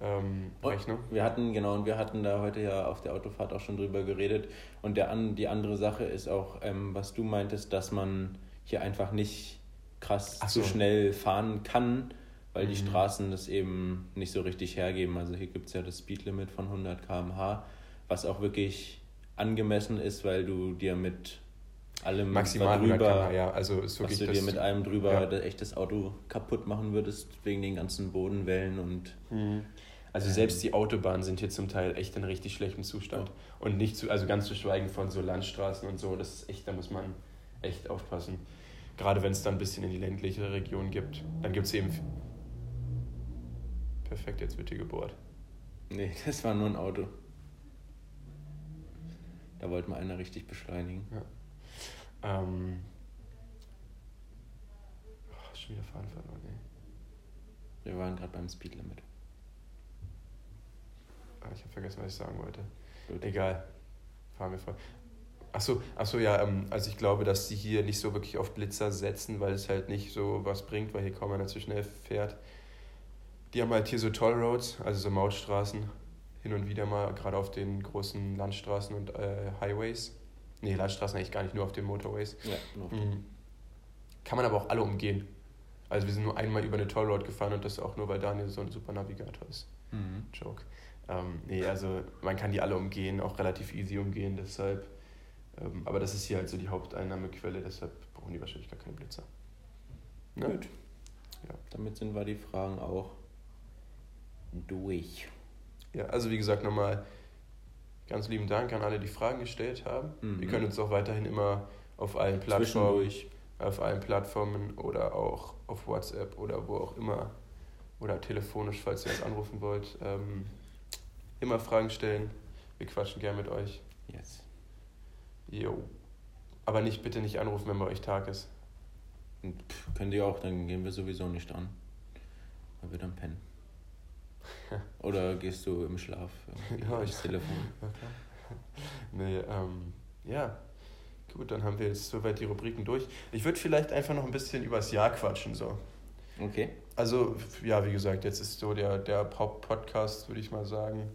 ähm, Und Rechnung. Wir hatten, genau, und wir hatten da heute ja auf der Autofahrt auch schon drüber geredet. Und der, an, die andere Sache ist auch, ähm, was du meintest, dass man hier einfach nicht krass Ach zu so. schnell fahren kann, weil die Mhm. Straßen das eben nicht so richtig hergeben. Also hier gibt es ja das Speedlimit von 100 km/h, was auch wirklich angemessen ist, weil du dir mit allem Maximal 100 drüber, ja. Also ist wirklich du das, dir mit allem drüber ja. das echt das Auto kaputt machen würdest, wegen den ganzen Bodenwellen und Mhm. Also Ähm. selbst die Autobahnen sind hier zum Teil echt in richtig schlechtem Zustand. Und nicht zu, also ganz zu schweigen von so Landstraßen und so, das ist echt, da muss man echt aufpassen. Gerade wenn es dann ein bisschen in die ländliche Region gibt, dann gibt es eben. Perfekt, jetzt wird hier gebohrt. Nee, das war nur ein Auto. Da wollte mal einer richtig beschleunigen. Ähm. Oh, schon wieder Fahren verloren, ey. Wir waren gerade beim Speedlimit. Ah, ich habe vergessen, was ich sagen wollte. Gut. Egal. Fahren wir vor. Achso, ach so, ja, ähm, also ich glaube, dass sie hier nicht so wirklich auf Blitzer setzen, weil es halt nicht so was bringt, weil hier kaum einer zu schnell fährt. Die haben halt hier so Tollroads, also so Mautstraßen, hin und wieder mal, gerade auf den großen Landstraßen und äh, Highways. Nee, Landstraßen eigentlich gar nicht, nur auf den Motorways. Ja, noch. Mhm. Kann man aber auch alle umgehen. Also wir sind nur einmal über eine Tollroad gefahren und das auch nur, weil Daniel so ein super Navigator ist. Mhm. Joke. Ähm, nee, also man kann die alle umgehen, auch relativ easy umgehen, deshalb. Ähm, aber das ist hier halt so die Haupteinnahmequelle, deshalb brauchen die wahrscheinlich gar keinen Blitzer. Ne? Gut. Ja. Damit sind wir die Fragen auch durch. Ja, also wie gesagt, nochmal ganz lieben Dank an alle, die Fragen gestellt haben. Mhm. Wir können uns auch weiterhin immer auf allen Plattformen, auf allen Plattformen oder auch auf WhatsApp oder wo auch immer oder telefonisch, falls ihr uns anrufen wollt, ähm, immer Fragen stellen. Wir quatschen gern mit euch. Yes. Jo. Aber nicht, bitte nicht anrufen, wenn bei euch Tag ist. Pff, könnt ihr auch, dann gehen wir sowieso nicht an. Weil wir dann pennen. Oder gehst du im Schlaf Ja, durchs ich- Telefon? Nee, ähm, ja. Gut, dann haben wir jetzt soweit die Rubriken durch. Ich würde vielleicht einfach noch ein bisschen übers Jahr quatschen, so. Okay. Also, ja, wie gesagt, jetzt ist so der, der Pop-Podcast, würde ich mal sagen,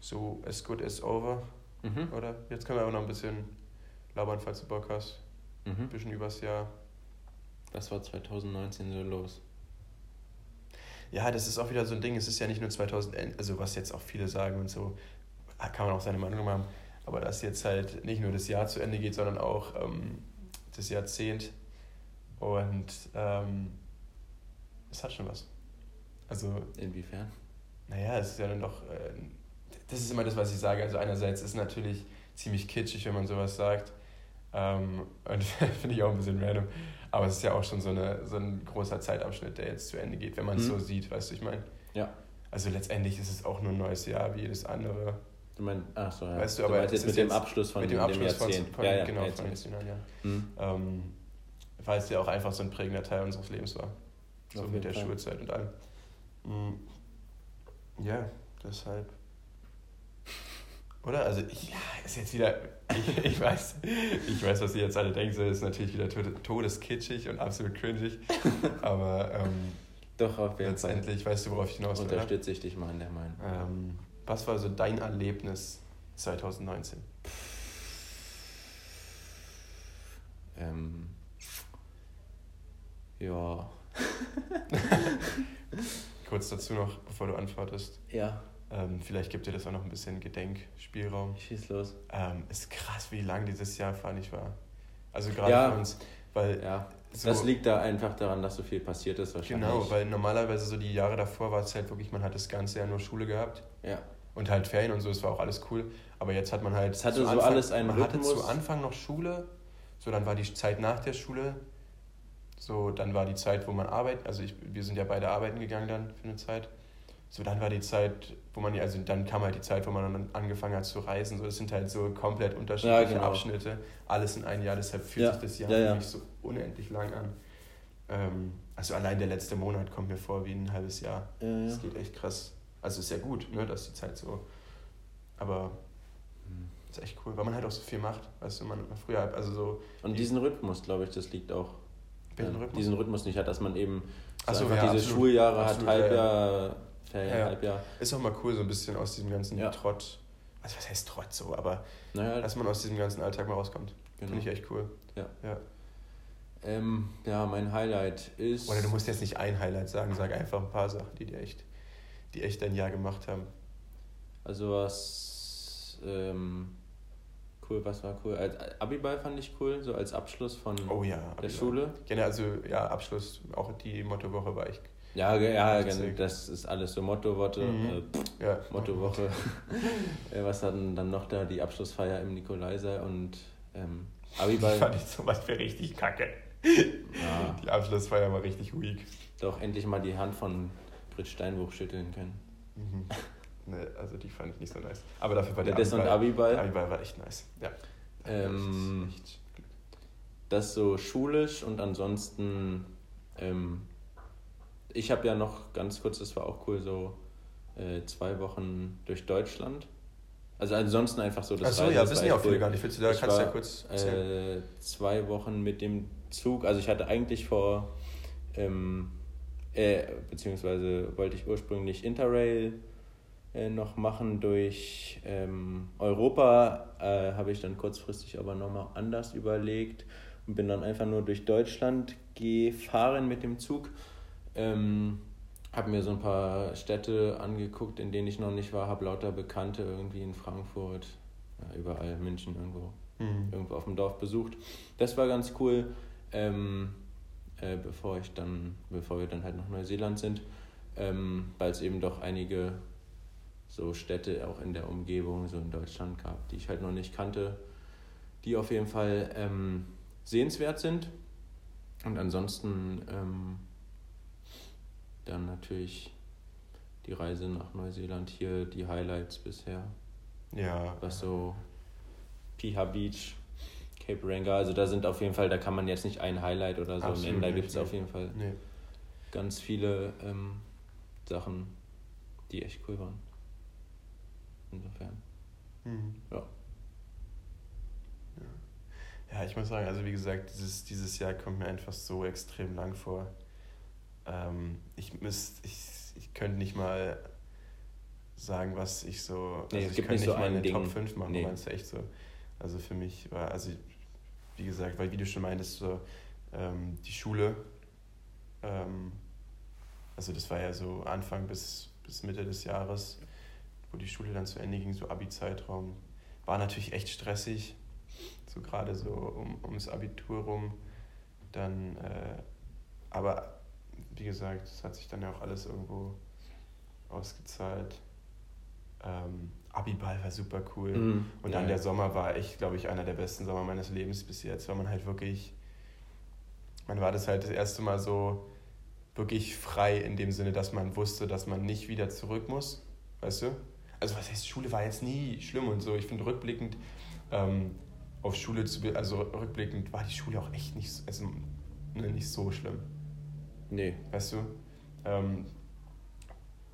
so as good as over, Mhm. oder? Jetzt können wir aber noch ein bisschen labern, falls du Bock hast. Ein Mhm. bisschen übers Jahr. Was war 2019 so los? Ja, das ist auch wieder so ein Ding. Es ist ja nicht nur 2000, also was jetzt auch viele sagen und so, ah, kann man auch seine Meinung haben, aber dass jetzt halt nicht nur das Jahr zu Ende geht, sondern auch ähm, das Jahrzehnt. Und ähm, es hat schon was. Also, Inwiefern? naja, es ist ja dann doch, äh, das ist immer das, was ich sage. Also einerseits ist natürlich ziemlich kitschig, wenn man sowas sagt. Ähm, und finde ich auch ein bisschen random. Aber es ist ja auch schon so, eine, so ein großer Zeitabschnitt, der jetzt zu Ende geht, wenn man es Mhm. so sieht, weißt du, ich meine. Ja. Also letztendlich ist es auch nur ein neues Jahr wie jedes andere. Du meinst, ach so, ja. Weißt du, aber meinst es jetzt mit dem Abschluss von mit dem Abschluss von, Jahrzehnt. von, ja, ja, genau, jetzt von ja. Mhm. Ähm, weil es ja auch einfach so ein prägender Teil unseres Lebens war. So mit der Fall. Schulzeit und allem. Mhm. Ja, deshalb. Oder? Also ich, ja, ist jetzt wieder, ich, ich weiß, ich weiß, was ihr jetzt alle denkt, das ist natürlich wieder to- todeskitschig und absolut cringig, aber ähm, Doch, auf jeden Fall. Letztendlich weißt du, worauf ich hinaus will. Unterstütze ich dich mal in der Meinung. Ähm, was war so dein Erlebnis 2019? Ähm, ja. Kurz dazu noch, bevor du antwortest. Ja. Ähm, vielleicht gibt dir das auch noch ein bisschen Gedenkspielraum. Schieß los. Ähm, ist krass, wie lang dieses Jahr fahrig war. Also gerade Ja. für uns. Weil Ja. so, Das liegt da einfach daran, dass so viel passiert ist wahrscheinlich. Genau, weil normalerweise so die Jahre davor war es halt wirklich, man hat das ganze Jahr nur Schule gehabt Ja. und halt Ferien und so, es war auch alles cool. Aber jetzt hat man halt. Es hatte so Anfang, alles einen Man Rhythmus. hatte zu Anfang noch Schule, so dann war die Zeit nach der Schule, so dann war die Zeit, wo man arbeitet. Also ich, wir sind ja beide arbeiten gegangen dann für eine Zeit. So dann war die Zeit, wo man, also dann kam halt die Zeit, wo man dann angefangen hat zu reisen. So, das sind halt so komplett unterschiedliche Ja, genau. Abschnitte, alles in ein Jahr. Deshalb fühlt Ja, sich das Jahr ja, ja. mich so unendlich lang an. Ähm, also allein der letzte Monat kommt mir vor wie ein halbes Jahr. Ja, ja. Das geht echt krass. Also ist ja gut, ne, dass die Zeit so. Aber ist echt cool, weil man halt auch so viel macht. Weißt du, man früher, halt- also so. Und diesen Rhythmus, glaube ich, das liegt auch. Welchen äh, Rhythmus? Diesen Rhythmus nicht hat, dass man eben so so, ja, diese absolut. Schuljahre Absolut, hat, ja, Halbjahr, Ferien, Ja, ja. Halbjahr. Ist auch mal cool, so ein bisschen aus diesem ganzen Ja. Trott. Also was heißt Trott so, aber Naja, dass man aus diesem ganzen Alltag mal rauskommt. genau. Finde ich echt cool. Ja. ja. Ähm, ja, mein Highlight ist. Oder du musst jetzt nicht ein Highlight sagen, sag einfach ein paar Sachen, die dir echt, die echt dein Jahr gemacht haben. Also was ähm, cool, was war cool? Als Abiball fand ich cool, so als Abschluss von Oh ja. der. Schule. Genau, also ja, Abschluss, auch die Mottowoche war echt. Ja, ja, das ist alles so Mottowoche, Mhm. äh, Ja. Mottowoche. Äh, was hatten dann noch da die Abschlussfeier im Nikolaiser und ähm, Die Abiball. fand ich zum Beispiel richtig kacke. ja, Die Abschlussfeier war richtig weak. doch endlich mal die Hand von Britt Steinbuch schütteln können. Mhm. Ne, also die fand ich nicht so nice. Aber dafür war der das und Abiball, Abiball. Abiball war echt nice. Ja. Ähm, Das ist echt- Das so schulisch und ansonsten, ähm, ich habe ja noch ganz kurz, das war auch cool, so äh, zwei Wochen durch Deutschland. Also ansonsten einfach so das Achso, Reisen, ja, wissen ja auch viele cool. gar nicht. Willst du da, Ich kannst du ja kurz erzählen. Äh, zwei Wochen mit dem Zug, also ich hatte eigentlich vor, ähm, äh, beziehungsweise wollte ich ursprünglich Interrail äh, noch machen durch ähm, Europa, äh, habe ich dann kurzfristig aber nochmal anders überlegt und bin dann einfach nur durch Deutschland gefahren mit dem Zug. Ähm, habe mir so ein paar Städte angeguckt, in denen ich noch nicht war, habe lauter Bekannte irgendwie in Frankfurt, ja, überall, München irgendwo Mhm. irgendwo auf dem Dorf besucht. Das war ganz cool, ähm, äh, bevor ich dann, bevor wir dann halt nach Neuseeland sind, ähm, weil es eben doch einige so Städte auch in der Umgebung, so in Deutschland gab, die ich halt noch nicht kannte, die auf jeden Fall ähm, sehenswert sind. Und ansonsten ähm, dann natürlich die Reise nach Neuseeland hier, die Highlights bisher Ja. was so Piha Beach, Cape Ranga, also da sind auf jeden Fall, da kann man jetzt nicht ein Highlight oder so Absolut nennen, da gibt es auf jeden Fall Nee. ganz viele ähm, Sachen, die echt cool waren. Insofern. Mhm. Ja. Ja, ich muss sagen, also wie gesagt, dieses, dieses Jahr kommt mir einfach so extrem lang vor. Ähm, ich, müsst, ich, ich könnte nicht mal sagen, was ich so. Nee, also es ich gibt könnte nicht so mal ein eine Ding. Top 5 machen, Nee. meinst du echt so. Also für mich war, also wie gesagt, weil wie du schon meintest, so ähm, die Schule, ähm, also das war ja so Anfang bis, bis Mitte des Jahres, wo die Schule dann zu Ende ging, so Abi-Zeitraum, war natürlich echt stressig, so gerade so um, ums Abitur rum. Dann, äh, aber wie gesagt, es hat sich dann ja auch alles irgendwo ausgezahlt. Ähm, Abiball war super cool. Mhm. Und dann ja. der Sommer war echt, glaube ich, einer der besten Sommer meines Lebens bis jetzt, weil man halt wirklich, man war das halt das erste Mal so wirklich frei in dem Sinne, dass man wusste, dass man nicht wieder zurück muss, weißt du? Also was heißt, Schule war jetzt nie schlimm und so. Ich finde rückblickend ähm, auf Schule zu, also rückblickend war die Schule auch echt nicht, so- also, ne, nicht so schlimm. Nee. Weißt du? Ähm,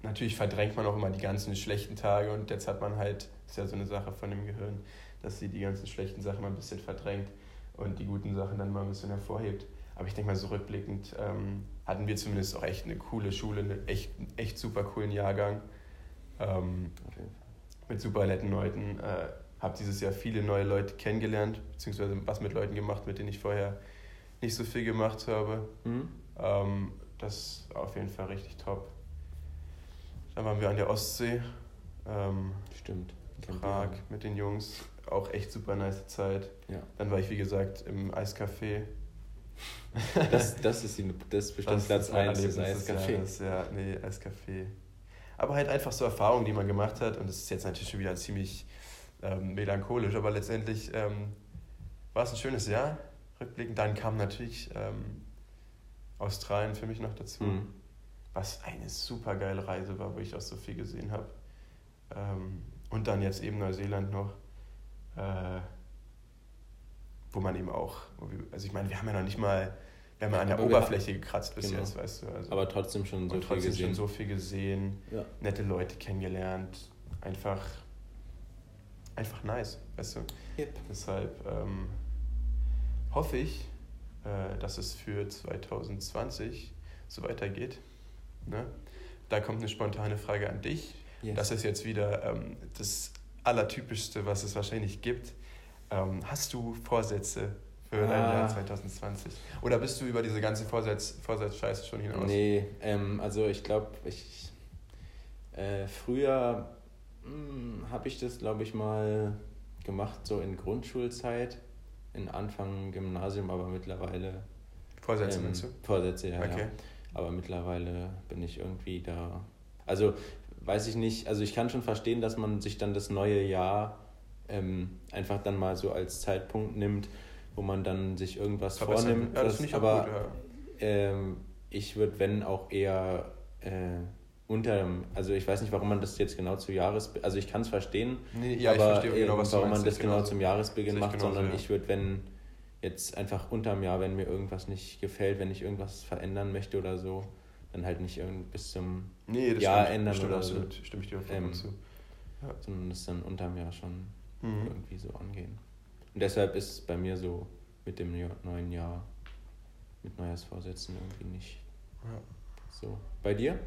natürlich verdrängt man auch immer die ganzen schlechten Tage und jetzt hat man halt, das ist ja so eine Sache von dem Gehirn, dass sie die ganzen schlechten Sachen mal ein bisschen verdrängt und die guten Sachen dann mal ein bisschen hervorhebt. Aber ich denke mal, so rückblickend ähm, hatten wir zumindest auch echt eine coole Schule, einen echt, echt super coolen Jahrgang. Ähm, mit super netten Leuten. Äh, habe dieses Jahr viele neue Leute kennengelernt, beziehungsweise was mit Leuten gemacht, mit denen ich vorher nicht so viel gemacht habe. Mhm. Ähm, das ist auf jeden Fall richtig top. Dann waren wir an der Ostsee. Ähm, Stimmt. Prag mit den Jungs. Auch echt super nice Zeit. Ja. Dann war ich, wie gesagt, im Eiscafé. Das, das, ist, die, das ist bestimmt das Platz 1 des Eiscafés. Ja, nee, Eiscafé. Aber halt einfach so Erfahrungen, die man gemacht hat. Und das ist jetzt natürlich schon wieder ziemlich ähm, melancholisch, aber letztendlich ähm, war es ein schönes Jahr. Rückblickend. Dann kam natürlich ähm, Australien für mich noch dazu. Mhm. Was eine super geile Reise war, wo ich auch so viel gesehen habe. Ähm, und dann jetzt eben Neuseeland noch, äh, wo man eben auch, also ich meine, wir haben ja noch nicht mal, wir haben ja an der Oberfläche gekratzt bis genau. jetzt, weißt du. Also, Aber trotzdem schon so viel trotzdem gesehen. schon so viel gesehen, ja. nette Leute kennengelernt, einfach, einfach nice, weißt du. Yep. Deshalb ähm, hoffe ich, dass es für 2020 so weitergeht. Ne? Da kommt eine spontane Frage an dich. Yes. Das ist jetzt wieder ähm, das Allertypischste, was es wahrscheinlich gibt. Ähm, hast du Vorsätze für ah. dein Jahr 2020? Oder bist du über diese ganze Vorsatz, Vorsatz-Scheiße schon hinaus? Nee, ähm, also ich glaube, ich äh, früher hm, habe ich das, glaube ich, mal gemacht, so in Grundschulzeit, in Anfang Gymnasium, aber mittlerweile. Vorsätze ähm, meinst du? Vorsätze, ja, okay. ja. Aber mittlerweile bin ich irgendwie da. Also weiß ich nicht, also ich kann schon verstehen, dass man sich dann das neue Jahr ähm, einfach dann mal so als Zeitpunkt nimmt, wo man dann sich irgendwas vornimmt. Ja, das ich aber gut, ja. ähm, ich würde, wenn auch eher äh, unter, also ich weiß nicht, warum man das jetzt genau zu Jahres, also ich kann es verstehen, nee, ja, aber ich verstehe genau, was warum man das genau zum Jahresbeginn macht, genauso, sondern ja. ich würde, wenn jetzt einfach unterm Jahr, wenn mir irgendwas nicht gefällt, wenn ich irgendwas verändern möchte oder so, dann halt nicht bis zum nee, Jahr stimmt, ändern stimmt, oder absolut. so. Stimme ich dir vollkommen ähm, zu. Ja. Sondern das dann unterm Jahr schon mhm. irgendwie so angehen. Und deshalb ist es bei mir so mit dem neuen Jahr, mit Neujahrsvorsätzen irgendwie nicht ja. so. Bei dir?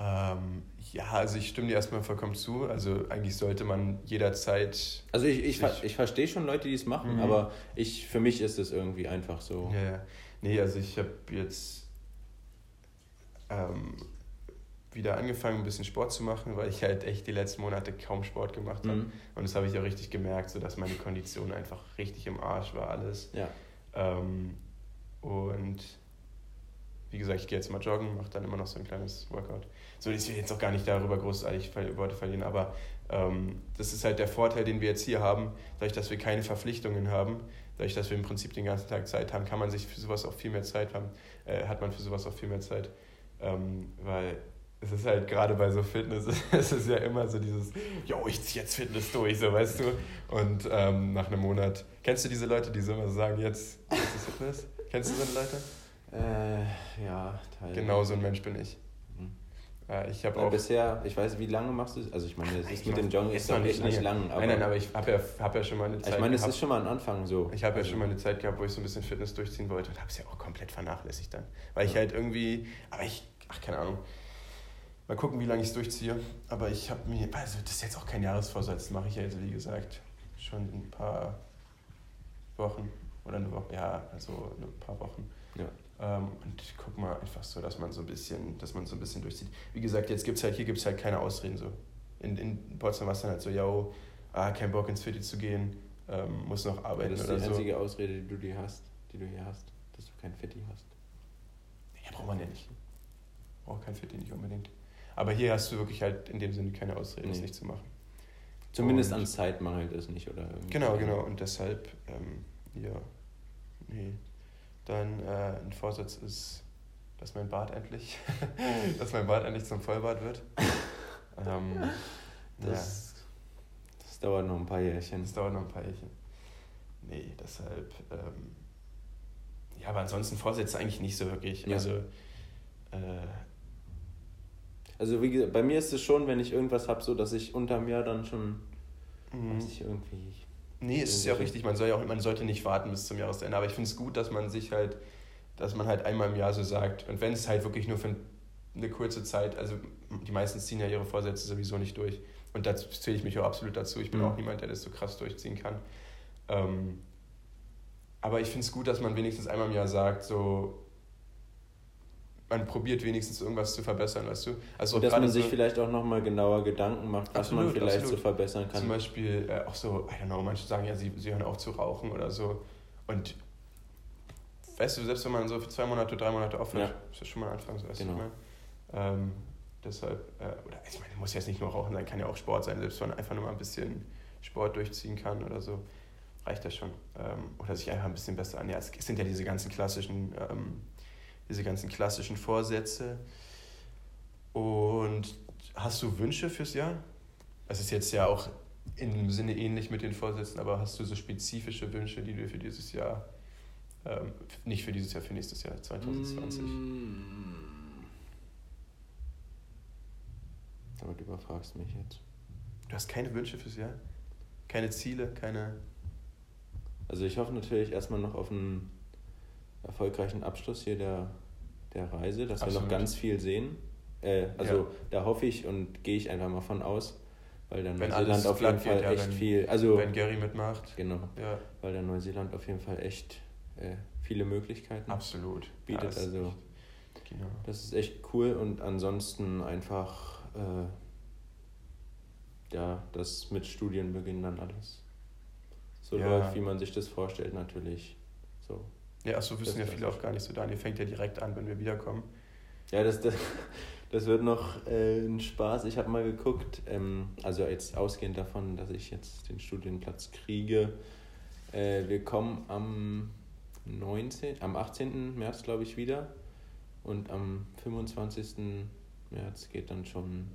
Ähm, ja, also ich stimme dir erstmal vollkommen zu. Also eigentlich sollte man jederzeit. Also ich, ich, ver ich verstehe schon Leute, die es machen, mhm. aber ich, für mich ist es irgendwie einfach so. Ja, ja. Nee, also ich habe jetzt ähm, wieder angefangen, ein bisschen Sport zu machen, weil ich halt echt die letzten Monate kaum Sport gemacht habe. Mhm. Und das habe ich auch richtig gemerkt, so dass meine Kondition einfach richtig im Arsch war, alles. Ja. Ähm, und wie gesagt, ich gehe jetzt mal joggen, mache dann immer noch so ein kleines Workout. So, ich will jetzt auch gar nicht darüber großartig Worte verlieren, aber ähm, das ist halt der Vorteil, den wir jetzt hier haben, dadurch, dass wir keine Verpflichtungen haben, dadurch, dass wir im Prinzip den ganzen Tag Zeit haben, kann man sich für sowas auch viel mehr Zeit haben, äh, hat man für sowas auch viel mehr Zeit. Ähm, weil es ist halt gerade bei so Fitness, es ist ja immer so dieses, yo, ich zieh jetzt Fitness durch, so weißt du. Und ähm, nach einem Monat, kennst du diese Leute, die so immer sagen, jetzt, jetzt ist Fitness? Kennst du so Leute? Äh, ja, teilweise. Genau so ein Mensch bin ich. Mhm. Äh, ich habe auch. Bisher, ich weiß, wie lange machst du es? Also, ich meine, das ist mit dem Joggen ist doch echt nicht lang. Aber nein, nein, aber ich habe ja, hab ja schon mal eine Zeit. Ich meine, es ist schon mal ein Anfang so. Ich habe also. ja schon mal eine Zeit gehabt, wo ich so ein bisschen Fitness durchziehen wollte und habe es ja auch komplett vernachlässigt dann. Weil ich halt irgendwie, aber ich, ach, keine Ahnung. Mal gucken, wie lange ich es durchziehe. Aber ich habe mir, also das ist jetzt auch kein Jahresvorsatz, mache ich ja jetzt, wie gesagt, schon ein paar Wochen oder eine Woche, ja, also ein paar Wochen. Ja. Ähm, und ich guck mal einfach so, dass man so ein bisschen, dass man so ein bisschen durchzieht. Wie gesagt, jetzt gibt's halt, hier gibt es halt keine Ausreden so. In, in Potsdam war es dann halt so, ja, ah, kein Bock ins Fitti zu gehen, ähm, muss noch arbeiten oder so. Das ist die einzige so. Ausrede, die du dir hast, die du hier hast, dass du kein Fitti hast. Ja, braucht man ja nicht. Braucht kein Fitti nicht unbedingt. Aber hier hast du wirklich halt in dem Sinne keine Ausrede, nee. das nicht zu machen. Zumindest und, an Zeit mangelt es nicht, oder? Genau, genau. Und deshalb, ähm, ja, nee. Dann äh, ein Vorsatz ist, dass mein Bart endlich, dass mein Bart endlich zum Vollbart wird. ähm, das, ja. das dauert noch ein paar Jährchen. Das dauert noch ein paar Jährchen. Nee, deshalb, ähm, ja, aber ansonsten Vorsätze eigentlich nicht so wirklich. Ja. Also, äh, also wie gesagt, bei mir ist es schon, wenn ich irgendwas habe, so dass ich unterm Jahr dann schon, mhm. weiß ich irgendwie. Nee, es ist ja richtig, man, soll ja auch, man sollte nicht warten bis zum Jahresende, aber ich finde es gut, dass man sich halt dass man halt einmal im Jahr so sagt, und wenn es halt wirklich nur für eine kurze Zeit, also die meisten ziehen ja ihre Vorsätze sowieso nicht durch. Und dazu zähle ich mich auch absolut dazu. Ich bin mhm. auch niemand, der das so krass durchziehen kann. Ähm, aber ich finde es gut, dass man wenigstens einmal im Jahr sagt, so, man probiert wenigstens irgendwas zu verbessern, weißt du? Also dass man sich so vielleicht auch nochmal genauer Gedanken macht, was absolut, man vielleicht absolut. so verbessern kann. Zum Beispiel äh, auch so, I don't know, manche sagen ja, sie, sie hören auf zu rauchen oder so. Und weißt du, selbst wenn man so für zwei Monate, drei Monate aufhört, ja. ist das schon mal ein Anfang, so weißt genau. du, ähm, deshalb, äh, oder ich meine, muss jetzt nicht nur Rauchen sein, kann ja auch Sport sein, selbst wenn man einfach nur mal ein bisschen Sport durchziehen kann oder so, reicht das schon. Ähm, oder sich einfach ein bisschen besser an. Ja, es sind ja diese ganzen klassischen ähm, diese ganzen klassischen Vorsätze. Und hast du Wünsche fürs Jahr? Es ist jetzt ja auch im Sinne ähnlich mit den Vorsätzen, aber hast du so spezifische Wünsche, die du für dieses Jahr, ähm, nicht für dieses Jahr, für nächstes Jahr 2020? Mm. Aber du überfragst mich jetzt. Du hast keine Wünsche fürs Jahr? Keine Ziele, keine. Also ich hoffe natürlich erstmal noch auf einen erfolgreichen Abschluss hier der, der Reise, dass Absolut. wir noch ganz viel sehen. Äh, also ja. da hoffe ich und gehe ich einfach mal von aus, weil dann Neuseeland auf jeden Fall ja, echt wenn, viel. Also, wenn Gary mitmacht. Genau. Ja. Weil dann Neuseeland auf jeden Fall echt äh, viele Möglichkeiten Absolut. bietet. Ja, also genau. das ist echt cool und ansonsten einfach äh, ja, das mit Studienbeginn dann alles so läuft, wie man sich das vorstellt, natürlich. So. Ja, achso, wissen ja viele auch gar nicht so. Daniel fängt ja direkt an, wenn wir wiederkommen. Ja, das, das, das wird noch äh, ein Spaß. Ich habe mal geguckt, ähm, also jetzt ausgehend davon, dass ich jetzt den Studienplatz kriege. Äh, wir kommen am 19., am 18. März, glaube ich, wieder. Und am 25. März geht dann schon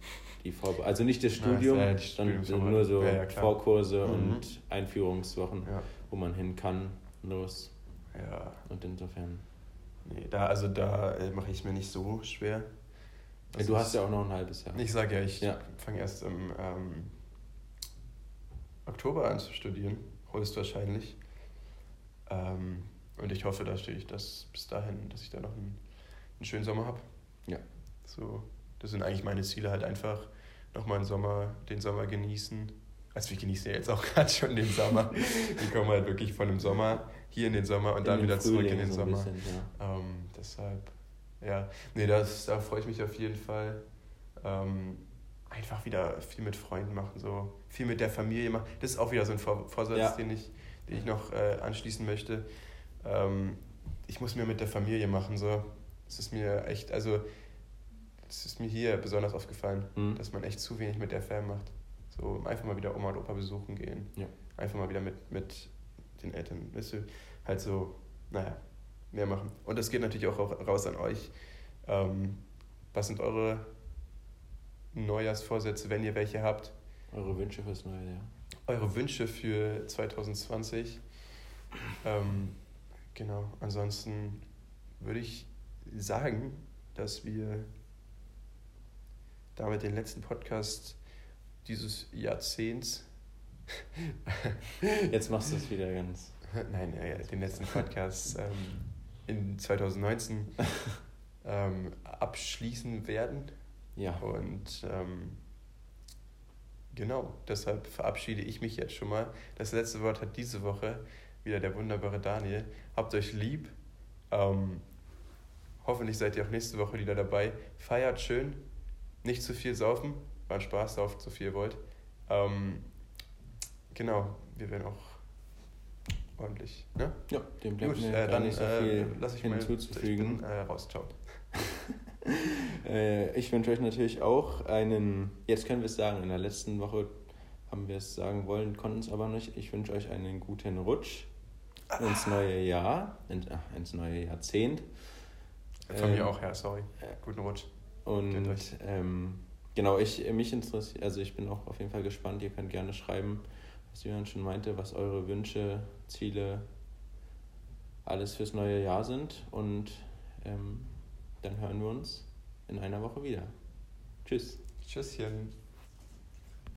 die Vorbereitung. Also nicht das Studium, ja, das sondern nur so ja, ja, Vorkurse mhm. und Einführungswochen, wo man hin kann, los. Ja. Und insofern. Nee, da, also da äh, mache ich mir nicht so schwer. Ja, du hast ja auch noch ein halbes Jahr. Ich sage ja, ich ja. fange erst im ähm, Oktober an zu studieren, höchstwahrscheinlich. Ähm, und ich hoffe dass bis dahin, dass ich da noch einen, einen schönen Sommer habe. Ja. So, das sind eigentlich meine Ziele, halt einfach nochmal den Sommer, den Sommer genießen. Also wir genießen ja jetzt auch gerade schon den Sommer. wir kommen halt wirklich von dem Sommer hier in den Sommer und in dann wieder Frühling zurück in den so Sommer. Bisschen, ja. ähm, deshalb, ja, nee, das, da freue ich mich auf jeden Fall. Ähm, einfach wieder viel mit Freunden machen, so viel mit der Familie machen. Das ist auch wieder so ein Vorsatz, ja. den, ich, den ich noch äh, anschließen möchte. Ähm, ich muss mir mit der Familie machen, so. Das ist mir echt, also, das ist mir hier besonders aufgefallen, mhm. dass man echt zu wenig mit der Fam macht. So einfach mal wieder Oma und Opa besuchen gehen. Ja. Einfach mal wieder mit, mit den Eltern, weißt du, halt so, naja, mehr machen. Und das geht natürlich auch raus an euch. Ähm, was sind eure Neujahrsvorsätze, wenn ihr welche habt? Eure Wünsche fürs neue Jahr. Eure Wünsche für 2020. Ähm, genau, ansonsten würde ich sagen, dass wir damit den letzten Podcast dieses Jahrzehnts Jetzt machst du es wieder ganz. Nein, ja, den letzten Podcast ähm, in 2019 ähm, abschließen werden. Ja. Und ähm, genau, deshalb verabschiede ich mich jetzt schon mal. Das letzte Wort hat diese Woche wieder der wunderbare Daniel. Habt euch lieb. Ähm, hoffentlich seid ihr auch nächste Woche wieder dabei. Feiert schön. Nicht zu viel saufen. War ein Spaß, sauft so viel ihr wollt. Ähm, genau, wir werden auch ordentlich. Ne? Ja, dem bleibt Gut, mir äh, dann nicht so äh, viel äh, lass ich hinzuzufügen. Mal, ich bin, äh, raus, ciao. äh, ich wünsche euch natürlich auch einen, jetzt können wir es sagen, in der letzten Woche haben wir es sagen wollen, konnten es aber nicht. Ich wünsche euch einen guten Rutsch ins neue Jahr, in, ach, ins neue Jahrzehnt. Von ähm, mir auch, ja, sorry. Guten Rutsch. Und ähm, genau, ich mich interessiert, also ich bin auch auf jeden Fall gespannt. Ihr könnt gerne schreiben, was Julian schon meinte, was eure Wünsche, Ziele, alles fürs neue Jahr sind. Und ähm, dann hören wir uns in einer Woche wieder. Tschüss. Tschüsschen.